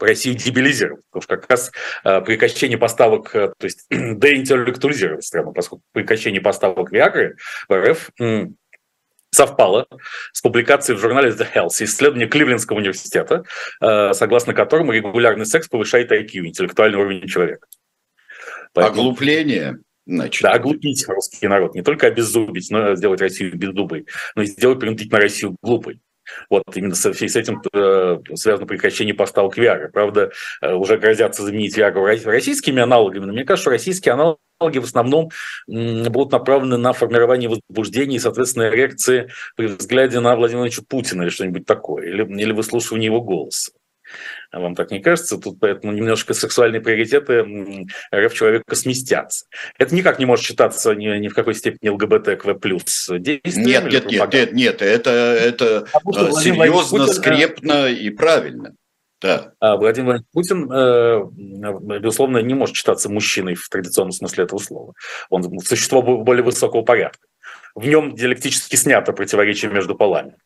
Россию дебилизировать. Потому что как раз прекращение поставок, то есть деинтеллектуализировать страну, поскольку прекращение поставок Виагры в РФ совпало с публикацией в журнале The Health исследование Кливлендского университета, согласно которому регулярный секс повышает IQ, интеллектуальный уровень человека. Поэтому... Оглупление. Значит. Да, оглупить русский народ. Не только обеззубить, но сделать Россию беззубой, но и сделать принудительно Россию глупой. Вот именно с, с этим э, связано прекращение поставок Виагры. Правда, э, уже грозятся заменить Виагру российскими аналогами, но мне кажется, что российские аналоги в основном м, будут направлены на формирование возбуждения и, соответственно, реакции при взгляде на Владимира Владимировича Путина или что-нибудь такое, или, или выслушивание его голоса. А вам так не кажется? Тут поэтому немножко сексуальные приоритеты РФ человека сместятся. Это никак не может считаться ни, ни в какой степени ЛГБТ плюс действием. Нет, нет, нет, нет, нет, это, это а серьезно, Путин, скрепно и правильно. Да. А Владимир Путин, э, безусловно, не может считаться мужчиной в традиционном смысле этого слова. Он существо более высокого порядка. В нем диалектически снято противоречие между полами.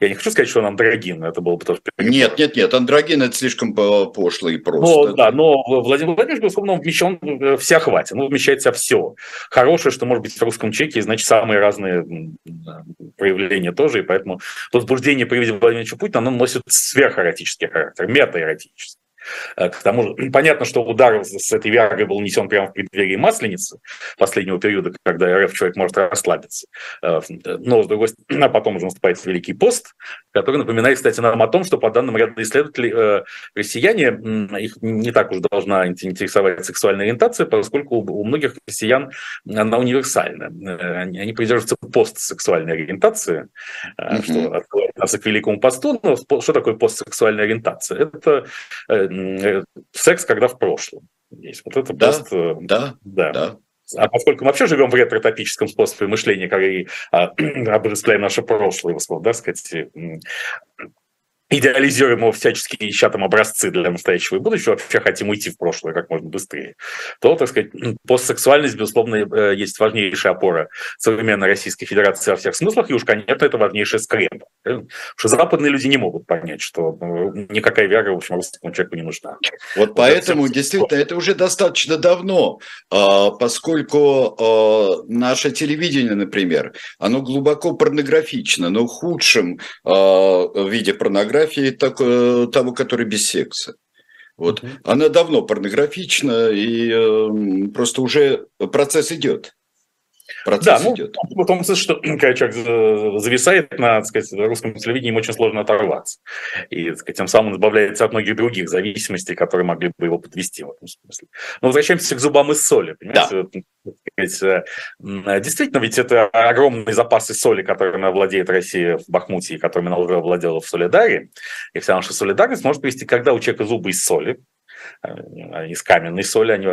Я не хочу сказать, что он андрогин, это было бы тоже... Нет, нет, нет, андрогин – это слишком пошло и просто. Но, да, но Владимир Владимирович, безусловно, он вмещен э, всеохватен, он вмещает себя все. Хорошее, что может быть в русском чеке, значит, самые разные проявления тоже, и поэтому возбуждение при виде Владимира Путина, оно носит сверхэротический характер, метаэротический. Э, к тому же, понятно, что удар с этой Виагрой был несен прямо в преддверии Масленицы, последнего периода, когда РФ человек может расслабиться. Э, но, с другой стороны, а потом уже наступает Великий пост, который напоминает, кстати, нам о том, что по данным ряда исследователей, э, россияне, их не так уж должна интересовать сексуальная ориентация, поскольку у многих россиян она универсальна. Они придерживаются постсексуальной ориентации, mm-hmm. что открывает нас к Великому посту. Но что такое постсексуальная ориентация? Это секс, когда в прошлом есть. Вот это да, просто... Да, да, да. А поскольку мы вообще живем в ретро-топическом способе мышления, который а, обожествляем наше прошлое, да, сказать, идеализируем его всячески, ища там образцы для настоящего и будущего, вообще хотим уйти в прошлое как можно быстрее, то, так сказать, постсексуальность, безусловно, э, есть важнейшая опора современной Российской Федерации во всех смыслах, и уж, конечно, это важнейшая скрепа. Потому что западные люди не могут понять, что ну, никакая вера, в общем, русскому человеку не нужна. Вот поэтому, действительно, это уже достаточно давно, а, поскольку а, наше телевидение, например, оно глубоко порнографично, но в худшем а, виде порнографии порнографии так, э, того, который без секса. Вот. Mm-hmm. Она давно порнографична, и э, просто уже процесс идет. Процесс да, ну, идет. в том смысле, что когда человек зависает на так сказать, русском телевидении, ему очень сложно оторваться. И так сказать, тем самым он избавляется от многих других зависимостей, которые могли бы его подвести в этом смысле. Но возвращаемся к зубам из соли. Понимаете? Да. Э, действительно, ведь это огромные запасы соли, которыми владеет Россия в Бахмуте, и которыми она уже владела в Солидаре. И вся наша солидарность может привести, когда у человека зубы из соли, из каменной соли, они,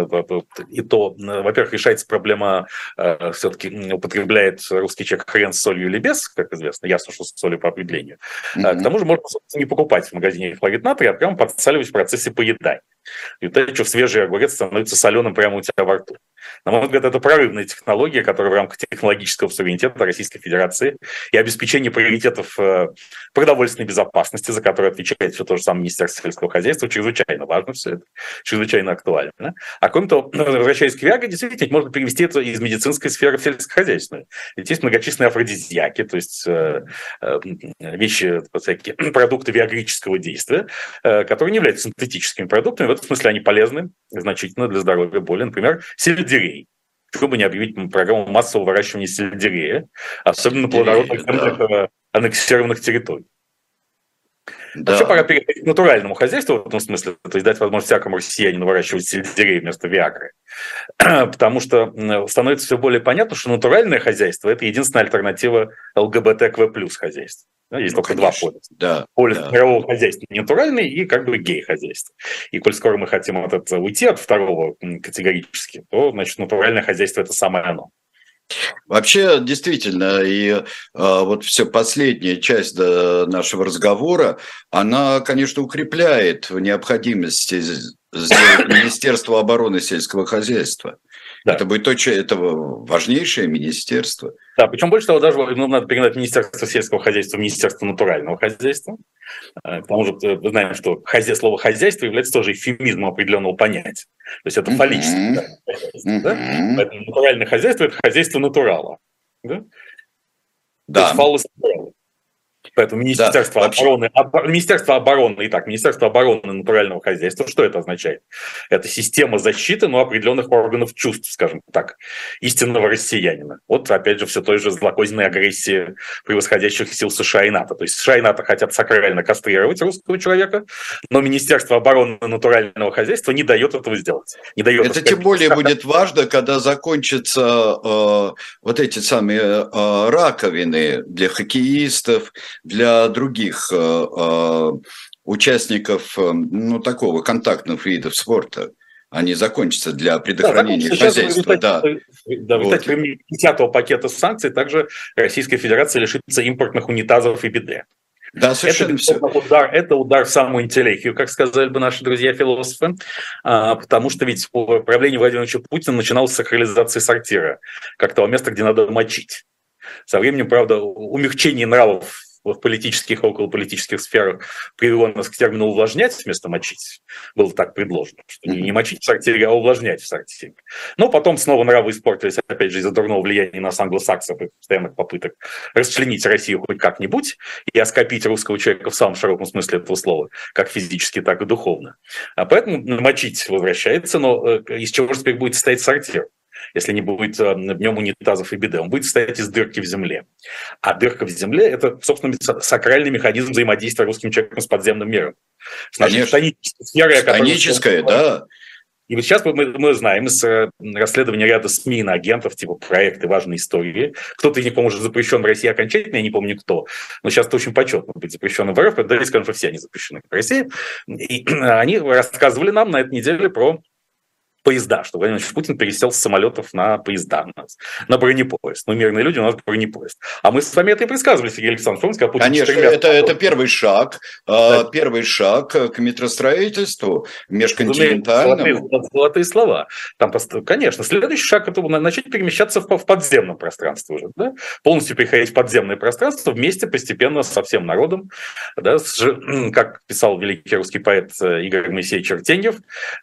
и то, во-первых, решается проблема, э, все-таки употребляет русский человек хрен с солью или без, как известно, ясно, что с солью по определению. Mm-hmm. К тому же можно не покупать в магазине хлорид натрия, а прямо подсаливать в процессе поедания. И это, что свежий огурец становится соленым прямо у тебя во рту. На мой взгляд, это прорывная технология, которая в рамках технологического суверенитета Российской Федерации и обеспечения приоритетов э, продовольственной безопасности, за которую отвечает все то же самое Министерство сельского хозяйства, чрезвычайно важно все это, чрезвычайно актуально. А кроме того, возвращаясь к Виаге, действительно, можно перевести это из медицинской сферы в сельскохозяйственную. Ведь есть многочисленные афродизиаки, то есть э, э, вещи, всякие продукты виагрического действия, которые не являются синтетическими продуктами, в этом смысле они полезны значительно для здоровья боли. Например, сельдерей. Почему бы не объявить программу массового выращивания сельдерея, особенно на плодородных да. аннексированных территорий? Да. Вообще пора перейти к натуральному хозяйству в этом смысле, то есть дать возможность всякому россиянину выращивать сельдерей вместо виагры. Потому что становится все более понятно, что натуральное хозяйство – это единственная альтернатива ЛГБТКВ плюс хозяйству. Есть ну, только конечно. два полюса. Да, Полюс да. мирового хозяйства натуральный и как бы гей-хозяйство. И коль скоро мы хотим от этого уйти от второго категорически, то, значит, натуральное хозяйство – это самое оно. Вообще, действительно, и э, вот все последняя часть да, нашего разговора, она, конечно, укрепляет в необходимости сделать Министерство обороны сельского хозяйства. Да. Это будет точно, это важнейшее министерство. Да, причем больше того, даже ну, надо передать Министерство сельского хозяйства в Министерство натурального хозяйства. Э, потому что мы знаем, что хозя... слово хозяйство является тоже эфемизмом определенного понятия. То есть это фаллическое mm-hmm. хозяйство. Mm-hmm. Да? Поэтому натуральное хозяйство – это хозяйство натурала. Да? Да. То есть фаллос Поэтому Министерство, да, обороны, об, Министерство обороны, итак, Министерство обороны натурального хозяйства, что это означает? Это система защиты, но определенных органов чувств, скажем так, истинного россиянина. Вот, опять же, все той же злокозненной агрессии превосходящих сил США и НАТО. То есть США и НАТО хотят сакрально кастрировать русского человека, но Министерство обороны натурального хозяйства не дает этого сделать. Не дает, это тем более как... будет важно, когда закончатся э, вот эти самые э, раковины для хоккеистов, для других э, э, участников э, ну, такого контактных видов спорта они закончатся для предохранения да, хозяйства. Да, да вот. кстати, 10 пакета санкций также Российская Федерация лишится импортных унитазов и биде. Да, совершенно это, все. Удар, это удар в самую интеллигию, как сказали бы наши друзья-философы, а, потому что ведь правление Владимира Путина начиналось с сакрализации сортира, как того места, где надо мочить. Со временем, правда, умягчение нравов в политических и околополитических сферах привело нас к термину «увлажнять» вместо «мочить». Было так предложено, что не мочить в сортире, а увлажнять в сортире. Но потом снова нравы испортились, опять же, из-за дурного влияния нас англосаксов и постоянных попыток расчленить Россию хоть как-нибудь и оскопить русского человека в самом широком смысле этого слова, как физически, так и духовно. А поэтому мочить возвращается, но э, из чего же теперь будет состоять сортир? Если не будет э, в нем унитазов и биде. Он будет состоять из дырки в земле. А дырка в земле – это, собственно, сакральный механизм взаимодействия русским человеком с подземным миром. С нашей станической сферой. Станическая, да. И вот сейчас мы, мы знаем из э, расследования ряда СМИ на агентов, типа проекты важной истории. Кто-то из них, по-моему, уже запрещен в России окончательно, я не помню кто. Но сейчас это очень почетно быть запрещенным в РФ, давайте скажем, что все они запрещены в России. И они рассказывали нам на этой неделе про поезда, что Владимир Владимирович Путин пересел с самолетов на поезда, на, на бронепоезд. Ну, мирные люди, у нас бронепоезд. А мы с вами это и предсказывали, Сергей Александрович. Сказал, Путин Конечно, это, это первый шаг, да. первый шаг к метростроительству межконтинентальному. Золотые, золотые слова. Там, конечно, следующий шаг – это начать перемещаться в, в подземном пространстве уже. Да? Полностью переходить в подземное пространство вместе постепенно со всем народом. Да? Как писал великий русский поэт э, Игорь Моисеевич Артеньев,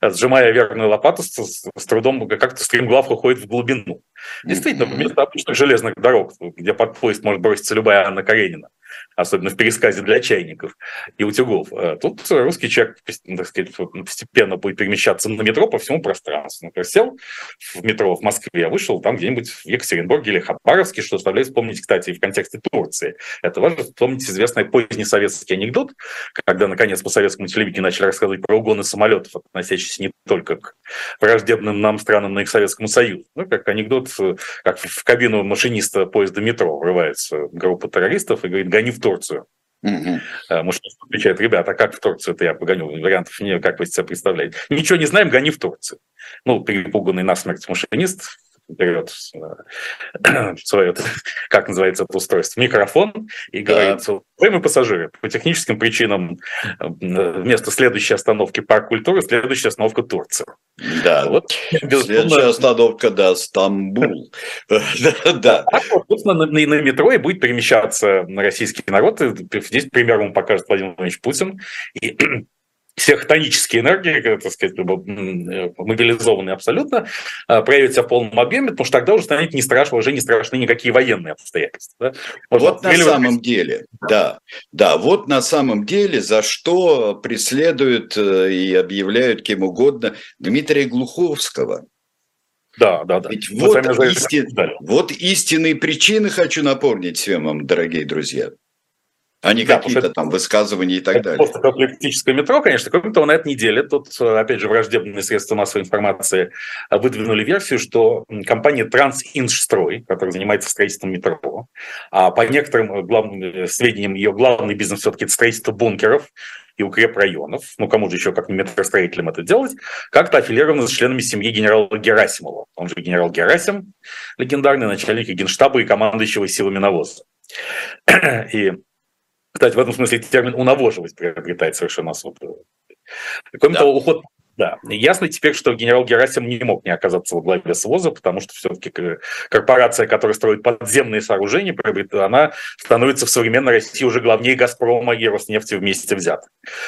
сжимая верную лопату, с, с трудом как-то стремглав уходит в глубину. Действительно, вместо обычных железных дорог, где под поезд может броситься любая Анна Каренина, особенно в пересказе для чайников и утюгов. Э, тут русский человек, так сказать, постепенно будет перемещаться на метро по всему пространству. Например, сел в метро в Москве, вышел там где-нибудь в Екатеринбурге или Хабаровске, что заставляет вспомнить, кстати, и в контексте Турции. Это важно вспомнить известный поздний советский анекдот, когда, наконец, по советскому телевидению начали рассказывать про угоны самолетов, относящиеся не только к враждебным нам странам, но и к Советскому Союзу. Ну, как анекдот, как в кабину машиниста поезда метро врывается группа террористов и говорит, гони в Турцию. Угу. Машинист отвечает, ребята, а как в Турцию-то я погоню? Вариантов нет, как вы себе представляете. Ничего не знаем, гони в Турцию. Ну, перепуганный насмерть машинист берет э, свое, как называется это устройство, микрофон и говорит, да. уважаемые пассажиры, по техническим причинам э, вместо следующей остановки парк культуры, следующая остановка Турция. Да, вот, следующая остановка, да, Стамбул. Да. Так вот, собственно, на метро и будет перемещаться российский народ. Здесь пример ему покажет Владимир Владимирович Путин. И все хтонические энергии, так сказать, мобилизованные абсолютно, а, проявятся в полном объеме, потому что тогда уже станет не страшно, уже не страшны никакие военные обстоятельства. Да? Вот на самом деле, да, да, вот на самом деле, за что преследуют э, и объявляют кем угодно Дмитрия Глуховского. Да, да, да. Ведь вот, истин, вот истинные причины хочу напомнить всем вам, дорогие друзья а не да, какие-то там высказывания и так это далее. Постапокалиптическое метро, конечно. Кроме того, на этой неделе тут, опять же, враждебные средства массовой информации выдвинули версию, что компания Трансинжстрой, которая занимается строительством метро, а по некоторым главным сведениям ее главный бизнес все-таки это строительство бункеров, и укрепрайонов, ну кому же еще, как не метростроителям это делать, как-то аффилированы с членами семьи генерала Герасимова. Он же генерал Герасим, легендарный начальник генштаба и командующего силами навоза. И кстати, в этом смысле термин «унавоживать» приобретает совершенно особую. Кроме да. того, уход да, ясно теперь, что генерал Герасим не мог не оказаться во главе СВОЗа, потому что все-таки корпорация, которая строит подземные сооружения, она становится в современной России уже главнее «Газпрома» и «Роснефти» вместе взят.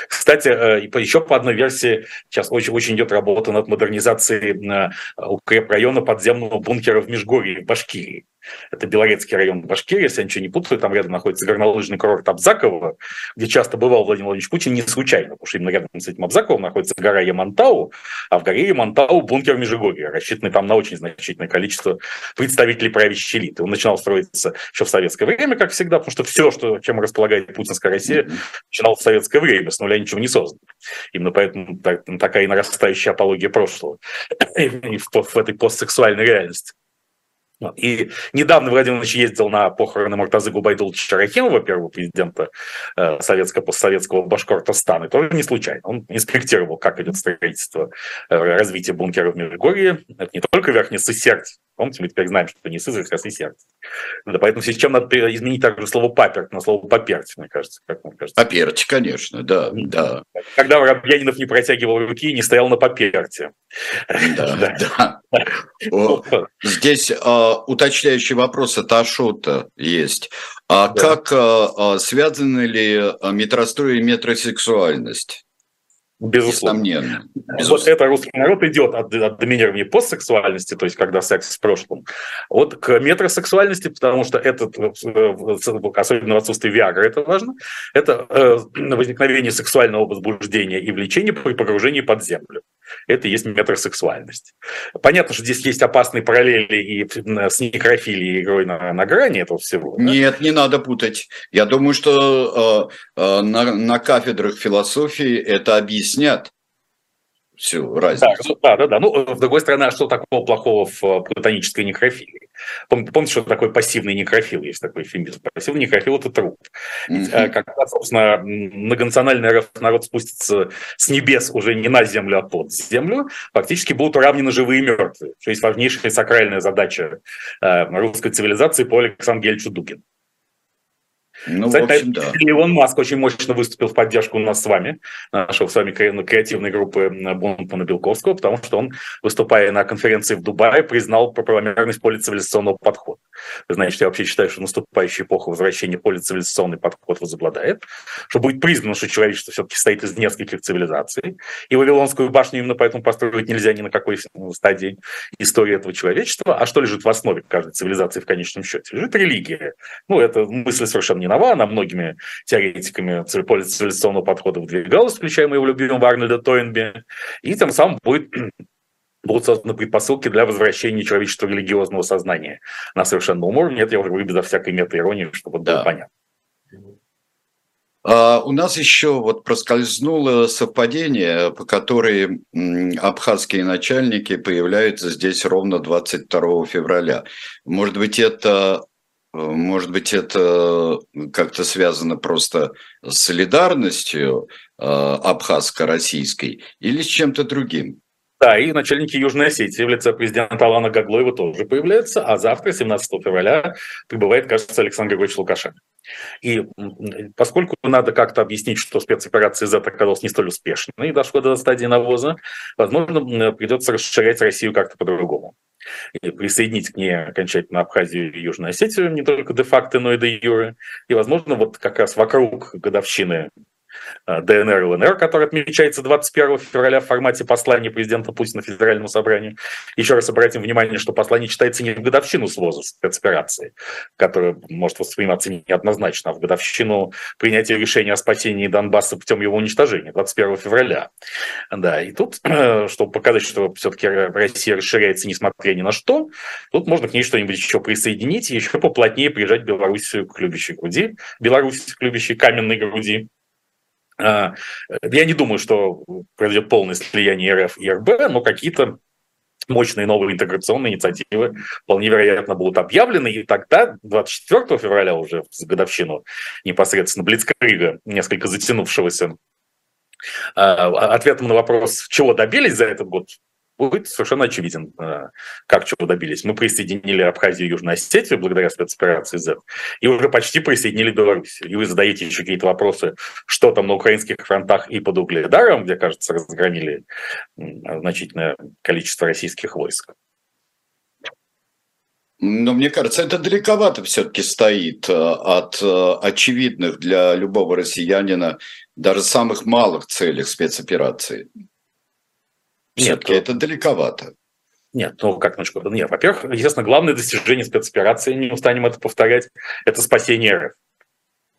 Кстати, э, еще по одной версии сейчас очень, очень идет работа над модернизацией э, укрепрайона подземного бункера в Межгорье, в Башкирии. Это Белорецкий район Башкирии, если я ничего не путаю, там рядом находится горнолыжный курорт Абзаково, где часто бывал Владимир Владимирович Путин не случайно, потому что именно рядом с этим Абзаковым находится гора Ямантау, а в горе Ямантау бункер Межигорья, рассчитанный там на очень значительное количество представителей правящей элиты. Он начинал строиться еще в советское время, как всегда, потому что все, что, чем располагает путинская Россия, начинал в советское время, с нуля ничего не создано. Именно поэтому такая нарастающая апология прошлого и в, в этой постсексуальной реальности. И недавно Владимир Владимирович ездил на похороны Муртазы Губайдуловича Рахимова, первого президента э, советского, постсоветского Башкортостана. Тоже не случайно. Он инспектировал, как идет строительство, э, развитие бункера в Межгорье. Это не только Верхний Серть, Помните, мы теперь знаем, что не Сызрань, а Сердце. Да, поэтому сейчас надо изменить также слово паперть на слово поперть, мне кажется. Как вам кажется? Поперть, конечно, да, да. Когда Воробьянинов не протягивал руки и не стоял на поперте. Да, да. Здесь а, уточняющий вопрос от Ашота есть. А как а, связаны ли метрострой и метросексуальность? Безусловно. Несомненно. Безусловно. Вот это русский народ идет от, от доминирования постсексуальности, то есть когда секс в прошлом, вот к метросексуальности, потому что это, э, особенно в отсутствии Виагры, это важно, это э, возникновение сексуального возбуждения и влечения при погружении под землю. Это и есть метросексуальность. Понятно, что здесь есть опасные параллели и с некрофилией и игрой на, на грани этого всего. Да? Нет, не надо путать. Я думаю, что э, э, на, на кафедрах философии это объяснят всю разницу. Да, да, да. Ну, с другой стороны, а что такого плохого в э, платонической некрофилии? Помните, что такое пассивный некрофил? Есть такой эфемизм. Пассивный некрофил – это труп. Ведь, mm-hmm. когда, собственно, многонациональный РФ народ спустится с небес уже не на землю, а под землю, фактически будут уравнены живые и мертвые, что есть важнейшая сакральная задача э, русской цивилизации по Александру Гельчу Дугину. Ну, Кстати, в общем, да. Илон Маск очень мощно выступил в поддержку у нас с вами, нашего с вами креативной группы Бонтмана Белковского, потому что он, выступая на конференции в Дубае, признал правомерность полицивилизационного подхода. Что я вообще считаю, что наступающая эпоха возвращения полицивилизационный подход возобладает, что будет признано, что человечество все-таки состоит из нескольких цивилизаций, и Вавилонскую башню именно поэтому построить нельзя ни на какой стадии истории этого человечества. А что лежит в основе каждой цивилизации в конечном счете? Лежит религия. Ну, это мысль совершенно не нова, она многими теоретиками цивилизационного подхода выдвигалась, включая моего любимого Арнольда Тойнби, и тем самым будет будут созданы предпосылки для возвращения человечества религиозного сознания на совершенно уровне. Это я уже говорю безо всякой мета-иронии, чтобы да. было понятно. Uh, у нас еще вот проскользнуло совпадение, по которой абхазские начальники появляются здесь ровно 22 февраля. Может быть, это может быть, это как-то связано просто с солидарностью э, абхазско-российской или с чем-то другим? Да, и начальники Южной Осетии в лице президента Алана Гаглоева тоже появляются, а завтра, 17 февраля, прибывает, кажется, Александр Григорьевич Лукашенко. И поскольку надо как-то объяснить, что спецоперация Z оказалась не столь успешной и дошла до стадии навоза, возможно, придется расширять Россию как-то по-другому и присоединить к ней окончательно Абхазию и Южную Осетию, не только де-факто, но и де-юре. И, возможно, вот как раз вокруг годовщины ДНР и ЛНР, который отмечается 21 февраля в формате послания президента Путина Федеральному собранию. Еще раз обратим внимание, что послание читается не в годовщину своза спецоперации, которая может восприниматься неоднозначно, а в годовщину принятия решения о спасении Донбасса путем его уничтожения 21 февраля. Да, и тут, чтобы показать, что все-таки Россия расширяется несмотря ни на что, тут можно к ней что-нибудь еще присоединить и еще поплотнее прижать Белоруссию к любящей груди, Беларусь к любящей каменной груди, а, я не думаю, что произойдет полное слияние РФ и РБ, но какие-то мощные новые интеграционные инициативы вполне вероятно будут объявлены, и тогда 24 февраля уже в годовщину непосредственно Блицкрига, несколько затянувшегося, а, ответом на вопрос, чего добились за этот год, будет совершенно очевиден, э, как чего добились. Мы присоединили Абхазию и Южную Осетию благодаря спецоперации Z, и уже почти присоединили Беларусь. И вы задаете еще какие-то вопросы, что там на украинских фронтах и под Угледаром, где, кажется, разгромили значительное количество российских войск. Но мне кажется, это далековато все-таки стоит э, от э, очевидных для любого россиянина даже самых малых целей спецоперации. Все-таки это далековато. Нет, ну как ну, нет. Во-первых, естественно, главное достижение спецоперации, не устанем это повторять, это спасение РФ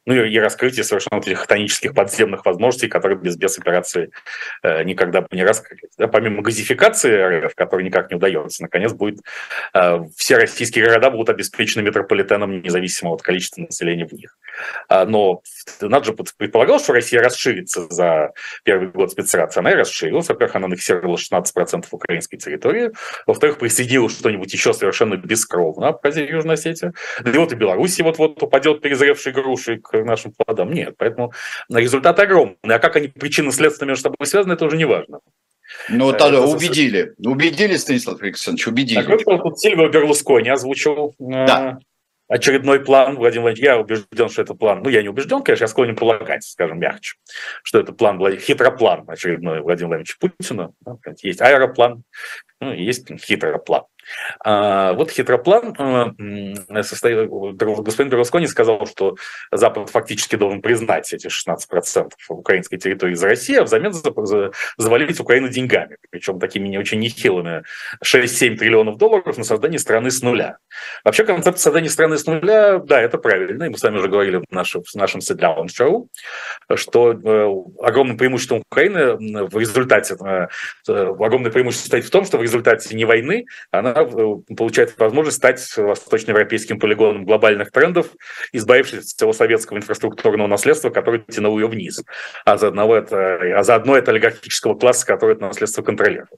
ну и раскрытие совершенно вот этих хтонических подземных возможностей, которые без спецоперации э, никогда бы не раскрылись. Да, помимо газификации РФ, которой никак не удается, наконец будет э, все российские города будут обеспечены метрополитеном независимо от количества населения в них. А, но надо же предполагалось, что Россия расширится за первый год спецоперации. Она и расширилась. Во-первых, она аннексировала 16% украинской территории. Во-вторых, присоединила что-нибудь еще совершенно бескровно Абхазия и Южная Осетия. Да и вот и Беларусь вот-вот упадет перезревшей грушей к нашим плодам. Нет, поэтому результат огромный. А как они причинно-следственно между собой связаны, это уже не важно. Ну, э, тогда это убедили. Убедили, Станислав Александрович, убедили. Так, вот, тут Сильвио Берлускони озвучил э, да очередной план Владимира Владимировича. Я убежден, что это план. Ну, я не убежден, конечно, я склонен полагать, скажем мягче, что это план, хитроплан очередной Владимира Владимировича Путина. Есть аэроплан, ну, есть хитроплан. А, вот хитроплан э, господин Берлускони сказал, что Запад фактически должен признать эти 16% украинской территории за Россию, а взамен завалить Украину деньгами, причем такими не очень нехилыми, 6-7 триллионов долларов на создание страны с нуля. Вообще концепция создания страны с нуля, да, это правильно, и мы с вами уже говорили в нашем, в нашем Sit Down Show, что э, огромным преимуществом Украины в результате, э, огромное преимущество стоит в том, что в результате не войны она она получает возможность стать восточноевропейским полигоном глобальных трендов, избавившись от всего советского инфраструктурного наследства, которое тянуло ее вниз, а заодно это, а заодно это олигархического класса, который это наследство контролирует.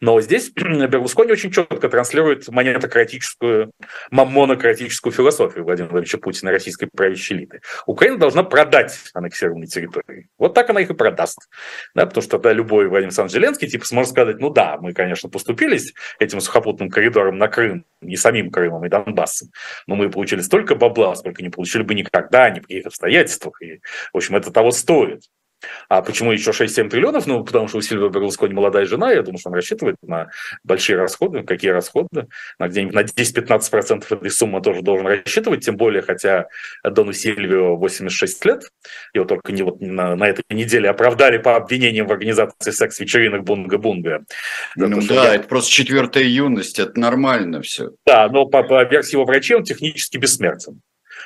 Но здесь Берлускони очень четко транслирует монетократическую, монократическую философию Владимира Владимировича Путина, российской правящей элиты. Украина должна продать аннексированные территории. Вот так она их и продаст. Да, потому что тогда любой Владимир Александрович Зеленский типа сможет сказать, ну да, мы, конечно, поступились этим сухопутным коридором на Крым, не самим Крымом и Донбассом, но мы получили столько бабла, сколько не получили бы никогда, ни при каких обстоятельствах. И, в общем, это того стоит. А почему еще 6-7 триллионов? Ну, потому что у Сильвия Берлускони молодая жена, я думаю, что он рассчитывает на большие расходы. Какие расходы? На где-нибудь на 10-15% этой суммы тоже должен рассчитывать, тем более, хотя Дону Сильвио 86 лет, его только не вот на, на этой неделе оправдали по обвинениям в организации секс-вечеринок Бунга-Бунга. Ну да, я... это просто четвертая юность, это нормально все. Да, но по, по версии его врачей он технически бессмертен.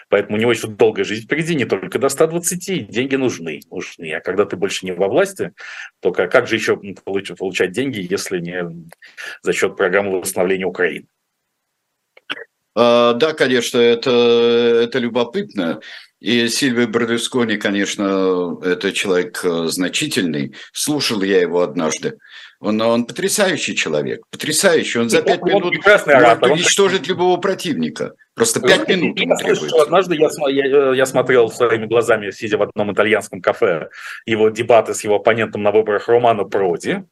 Поэтому у него еще долгая жизнь впереди, не только до 120. Деньги нужны, нужны. А когда ты больше не во власти, то как же еще получать деньги, если не за счет программы восстановления Украины? А, да, конечно, это, это любопытно. И Сильвия Берлюскони, конечно, это человек э, значительный. Слушал я его однажды. Он, он потрясающий человек, потрясающий. Он за пять минут может уничтожить любого противника. Просто пять минут ему требуется. Однажды я, я, я смотрел своими глазами, сидя в одном итальянском кафе, его дебаты с его оппонентом на выборах Романа Проди.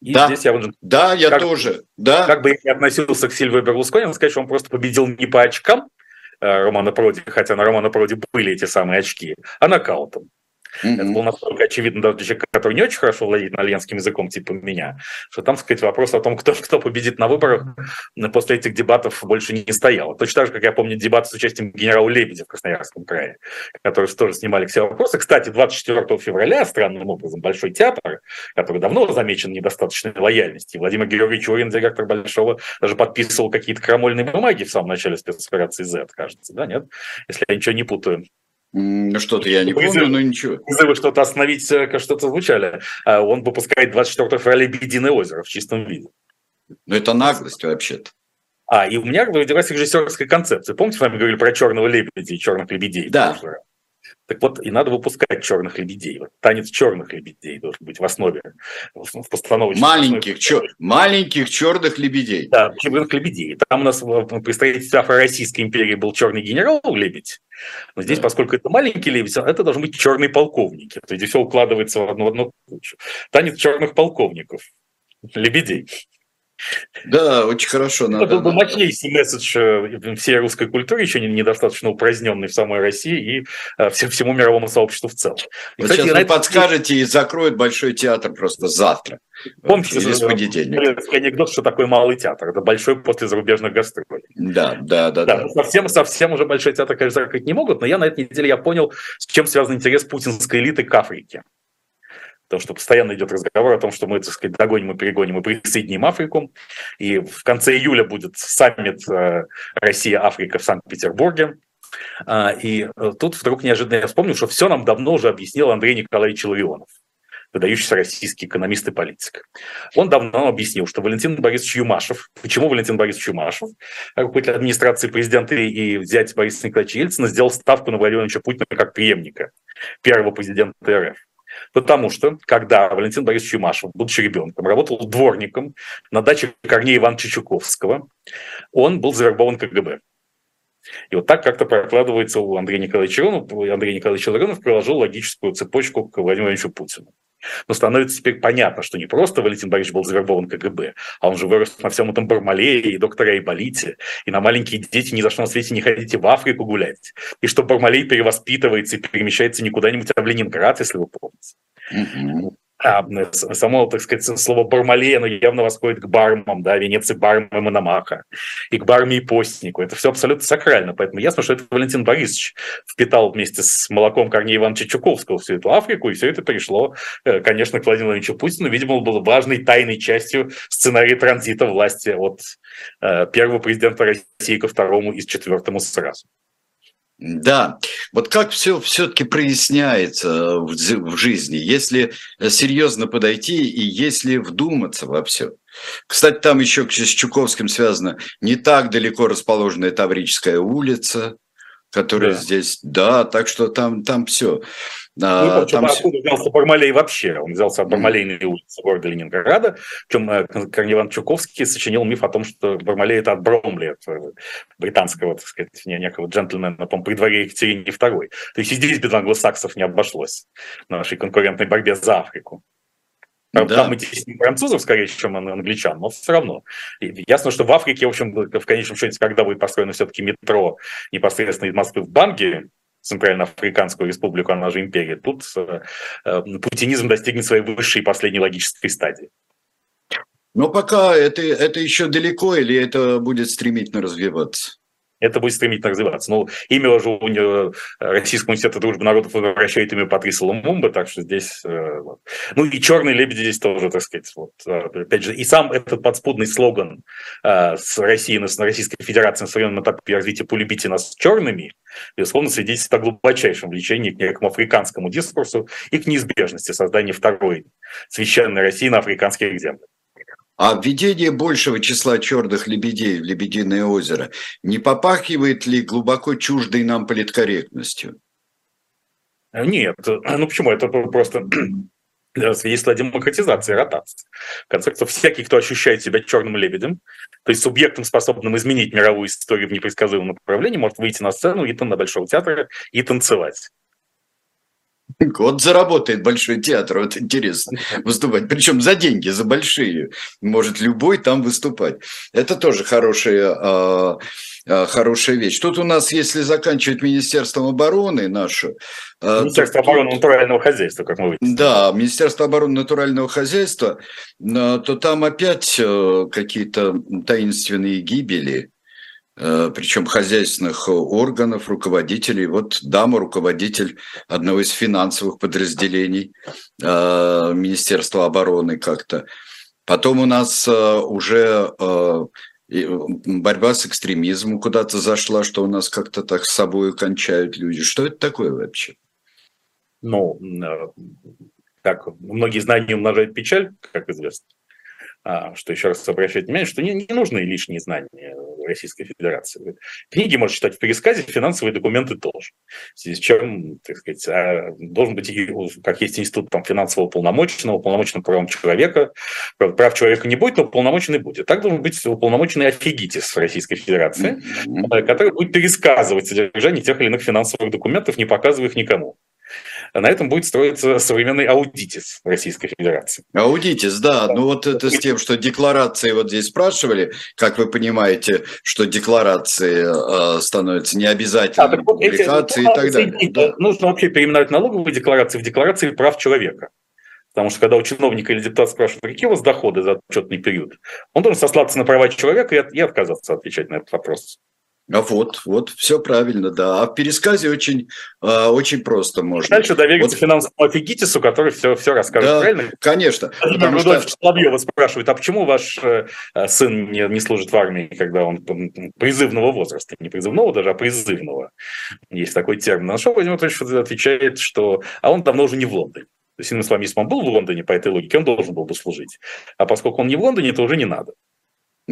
И да, здесь я, да, я как, тоже. Да. Как бы я не относился к Сильве Берлускони, сказать, что он просто победил не по очкам, э, Романа Проди, хотя на Романа Проди были эти самые очки, а нокаутом. Mm-hmm. Это было настолько очевидно даже для человека, который не очень хорошо владеет итальянским языком, типа меня, что там, сказать, вопрос о том, кто, кто победит на выборах, после этих дебатов больше не стоял. Точно так же, как я помню дебаты с участием генерала Лебедя в Красноярском крае, которые тоже снимали все вопросы. Кстати, 24 февраля, странным образом, Большой театр, который давно замечен недостаточной лояльности, Владимир Георгиевич Урин, директор Большого, даже подписывал какие-то крамольные бумаги в самом начале спецоперации Z, кажется, да, нет? Если я ничего не путаю. Ну, что-то я не помню, но ничего. Призывы что-то остановить, э, что-то звучали. А он выпускает 24 февраля «Лебединое озеро» в чистом виде. Ну, это наглость вообще-то. А, и у меня родилась режиссерская концепция. Помните, с вами говорили про черного лебедя и черных лебедей? Да. Так вот, и надо выпускать черных лебедей. Вот танец черных лебедей должен быть в основе, в постановочной маленьких, основе. Чер... маленьких черных лебедей. Да, черных лебедей. Там у нас при строительстве Афро-Российской империи был черный генерал лебедь. Но здесь, да. поскольку это маленький лебедь, это должны быть черные полковники. То есть все укладывается в одну, в одну кучу. Танец черных полковников, лебедей. Да, очень хорошо. Надо, Это был бы мощнейший месседж э, всей русской культуры, еще недостаточно упраздненный в самой России и э, всему мировому сообществу в целом. И, вот кстати, сейчас вы это... подскажете и закроют Большой театр просто завтра. Помните, или с понедельника. анекдот, что такое малый театр. Это большой после зарубежных гастролей. Да, да, да. да, да. Совсем, совсем уже большой театр, конечно, закрыть не могут, но я на этой неделе я понял, с чем связан интерес путинской элиты к Африке потому что постоянно идет разговор о том, что мы, так сказать, догоним и перегоним и присоединим Африку. И в конце июля будет саммит э, Россия-Африка в Санкт-Петербурге. А, и э, тут вдруг неожиданно я вспомнил, что все нам давно уже объяснил Андрей Николаевич Ларионов выдающийся российский экономист и политик. Он давно объяснил, что Валентин Борисович Юмашев, почему Валентин Борисович Юмашев, руководитель администрации президента и зять Бориса Николаевича Ельцина, сделал ставку на Владимира Владимировича Путина как преемника первого президента РФ. Потому что, когда Валентин Борисович Юмашев, будучи ребенком, работал дворником на даче Корнея Ивановича Чуковского, он был завербован КГБ. И вот так как-то прокладывается у Андрея Николаевича Ларионова, Андрей Николаевич Ларионов приложил логическую цепочку к Владимиру Владимировичу Путину. Но становится теперь понятно, что не просто Валентин Борисович был завербован КГБ, а он же вырос на всем этом Бармалее и доктора Айболите, и на маленькие дети ни за что на свете не ходите в Африку гулять, и что Бармалей перевоспитывается и перемещается не куда-нибудь, а в Ленинград, если вы помните. Mm-hmm а, само, так сказать, слово Бармалея, оно явно восходит к бармам, да, Венеции барма и Мономаха, и к барме и постнику. Это все абсолютно сакрально, поэтому ясно, что это Валентин Борисович впитал вместе с молоком Корнея Ивановича Чуковского всю эту Африку, и все это перешло, э, конечно, к Владимиру Владимировичу Путину. Видимо, было важной тайной частью сценария транзита власти от э, первого президента России ко второму и четвертому сразу. Да, вот как все все-таки проясняется в, в жизни, если серьезно подойти и если вдуматься во все. Кстати, там еще с Чуковским связано не так далеко расположенная Таврическая улица, которая да. здесь, да, так что там, там все. А, ну, там... Откуда взялся Бармалей вообще? Он взялся от Бармалейной улицы города Ленинграда. Причем э, Корней Иван Чуковский сочинил миф о том, что Бармалей – это от Бромли, от э, британского, так сказать, некого джентльмена, по при дворе Екатерине II. То есть и здесь без англосаксов не обошлось в нашей конкурентной борьбе за Африку. Да. Там мы тесним французов скорее, чем англичан, но все равно. И ясно, что в Африке, в общем, в конечном счете, когда будет построено все-таки метро непосредственно из Москвы в Банги, Центральноафриканскую республику, она же империя, тут э, э, путинизм достигнет своей высшей и последней логической стадии. Но пока это, это еще далеко или это будет стремительно развиваться? Это будет стремительно развиваться. Ну, имя уже у него, э, Российского университета дружбы народов возвращает имя Патриса Лумумба, так что здесь... Э, вот. Ну и «Черные лебеди» здесь тоже, так сказать, вот, э, опять же, и сам этот подспудный слоган с Россией, с Российской Федерацией на современном этапе развития «Полюбите нас черными», безусловно, свидетельствует о глубочайшем влечении к некому африканскому дискурсу и к неизбежности создания второй священной России на африканских землях. А введение большего числа черных лебедей в Лебединое озеро не попахивает ли глубоко чуждой нам политкорректностью? Нет, ну почему? Это просто свидетельство о демократизации, ротации. В конце концов, всякий, кто ощущает себя черным лебедем, то есть субъектом, способным изменить мировую историю в непредсказуемом направлении, может выйти на сцену и на Большого театра и танцевать. Вот заработает Большой театр, вот интересно выступать. Причем за деньги, за большие. Может любой там выступать. Это тоже хорошая, э, э, хорошая вещь. Тут у нас, если заканчивать Министерством обороны нашу... Э, Министерство то, обороны натурального хозяйства, как мы видим. Да, Министерство обороны натурального хозяйства, то там опять какие-то таинственные гибели Э, причем хозяйственных органов, руководителей. Вот дама, руководитель одного из финансовых подразделений э, Министерства обороны как-то. Потом у нас э, уже борьба с экстремизмом куда-то зашла, что у нас как-то так с собой кончают люди. Что это такое вообще? Ну, как многие знания умножают печаль, как известно. А, что еще раз обращать внимание, что не, не нужны лишние знания Российской Федерации. Книги можно читать в пересказе, финансовые документы тоже. В связи с чем, так сказать, а, должен быть, как есть институт там, финансового полномоченного, полномоченного правом человека. Прав человека не будет, но полномоченный будет. Так должен быть уполномоченный офигитис Российской Федерации, mm-hmm. который будет пересказывать содержание тех или иных финансовых документов, не показывая их никому. На этом будет строиться современный аудитис Российской Федерации. Аудитис, да. Ну вот это с тем, что декларации вот здесь спрашивали, как вы понимаете, что декларации э, становятся необязательными, а, публикации и так далее. Да. Нужно вообще переименовать налоговые декларации в декларации прав человека. Потому что когда у чиновника или депутата спрашивают, какие у вас доходы за отчетный период, он должен сослаться на права человека и, и отказаться отвечать на этот вопрос. А вот, вот, все правильно, да. А в пересказе очень, э, очень просто можно. Дальше довериться вот. финансовому офигитису, который все, все расскажет да, правильно. конечно. Потому что... Соловьева спрашивает, а почему ваш э, сын не, не служит в армии, когда он призывного возраста? Не призывного даже, а призывного. Есть такой термин. На что Владимир Анатольевич отвечает, что а он давно уже не в Лондоне. То есть, иным словом, если он был в Лондоне по этой логике, он должен был бы служить. А поскольку он не в Лондоне, то уже не надо.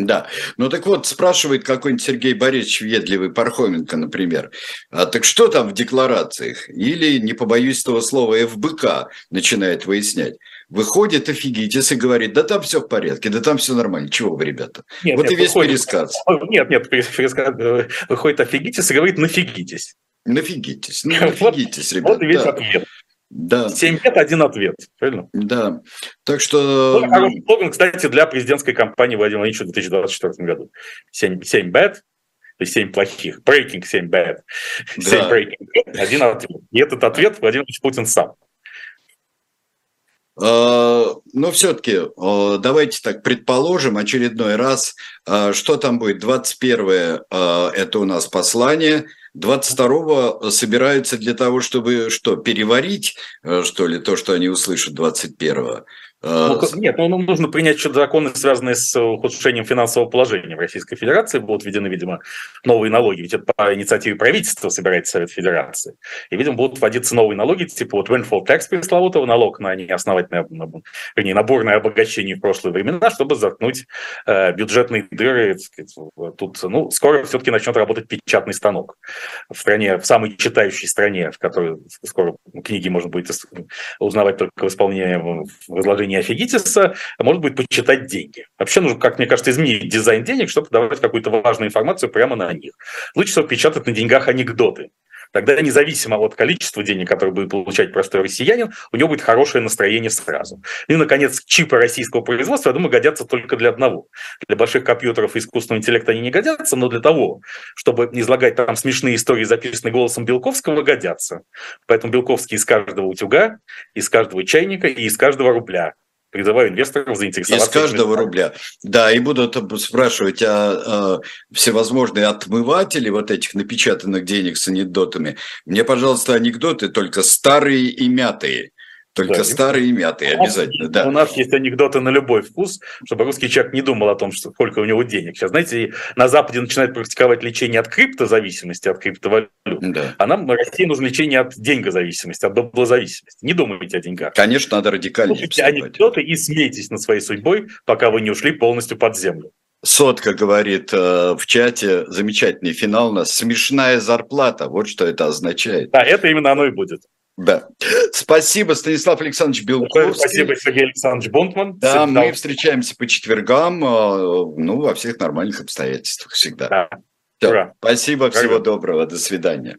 Да, ну так вот, спрашивает какой-нибудь Сергей Борисович Въедливый Пархоменко, например, а так что там в декларациях? Или, не побоюсь этого слова, ФБК начинает выяснять. Выходит офигитис и говорит, да там все в порядке, да там все нормально. Чего вы, ребята? Нет, вот нет, и весь выходит, пересказ. Нет, нет, пересказ, э, выходит офигитис и говорит, нафигитесь. Нафигитесь, ну нафигитесь, ребята. Вот и весь да. ответ. Да. 7 лет, один ответ. Правильно? Да. Так что... Хороший слоган, кстати, для президентской кампании Владимира Владимировича в 2024 году. 7, 7 bad, то есть 7 плохих. Breaking 7 bad. 7 да. breaking. Один ответ. И этот ответ Владимир Владимирович Путин сам. А, но все-таки а, давайте так предположим очередной раз, а, что там будет. 21 это у нас послание, 22-го собираются для того, чтобы что, переварить, что ли, то, что они услышат 21-го? Ну, нет, ну, нужно принять еще законы, связанные с ухудшением финансового положения в Российской Федерации. Будут введены, видимо, новые налоги. Ведь это по инициативе правительства собирается Совет Федерации. И, видимо, будут вводиться новые налоги, типа вот windfall tax пресловутого, налог на неосновательное, вернее, наборное обогащение в прошлые времена, чтобы заткнуть э, бюджетные дыры. Сказать, тут, ну, скоро все-таки начнет работать печатный станок в стране, в самой читающей стране, в которой скоро книги можно будет узнавать только в исполнении, в изложении не офигитиса, может быть, почитать деньги. Вообще нужно, как мне кажется, изменить дизайн денег, чтобы давать какую-то важную информацию прямо на них. Лучше всего печатать на деньгах анекдоты. Тогда независимо от количества денег, которые будет получать простой россиянин, у него будет хорошее настроение сразу. И, наконец, чипы российского производства, я думаю, годятся только для одного. Для больших компьютеров и искусственного интеллекта они не годятся, но для того, чтобы излагать там смешные истории, записанные голосом Белковского, годятся. Поэтому Белковский из каждого утюга, из каждого чайника и из каждого рубля призываю инвесторов заинтересоваться. Из каждого рубля. Да, и будут спрашивать, а, а всевозможные отмыватели вот этих напечатанных денег с анекдотами. Мне, пожалуйста, анекдоты только старые и мятые. Только да, старые и мятые обязательно, да. У нас есть анекдоты на любой вкус, чтобы русский человек не думал о том, что сколько у него денег. Сейчас, знаете, на Западе начинают практиковать лечение от криптозависимости, от криптовалют. Да. А нам в России нужно лечение от деньгозависимости, от доблозависимости. Не думайте о деньгах. Конечно, надо радикально. Слушайте анекдоты и смейтесь над своей судьбой, пока вы не ушли полностью под землю. Сотка говорит э, в чате, замечательный финал у нас, смешная зарплата, вот что это означает. Да, это именно оно и будет. Да. Спасибо, Станислав Александрович Белковский. Спасибо, Сергей Александрович Бонтман. Да, всегда. мы встречаемся по четвергам, э, ну, во всех нормальных обстоятельствах всегда. Да. Все. Ура. Спасибо, Ура. всего доброго, до свидания.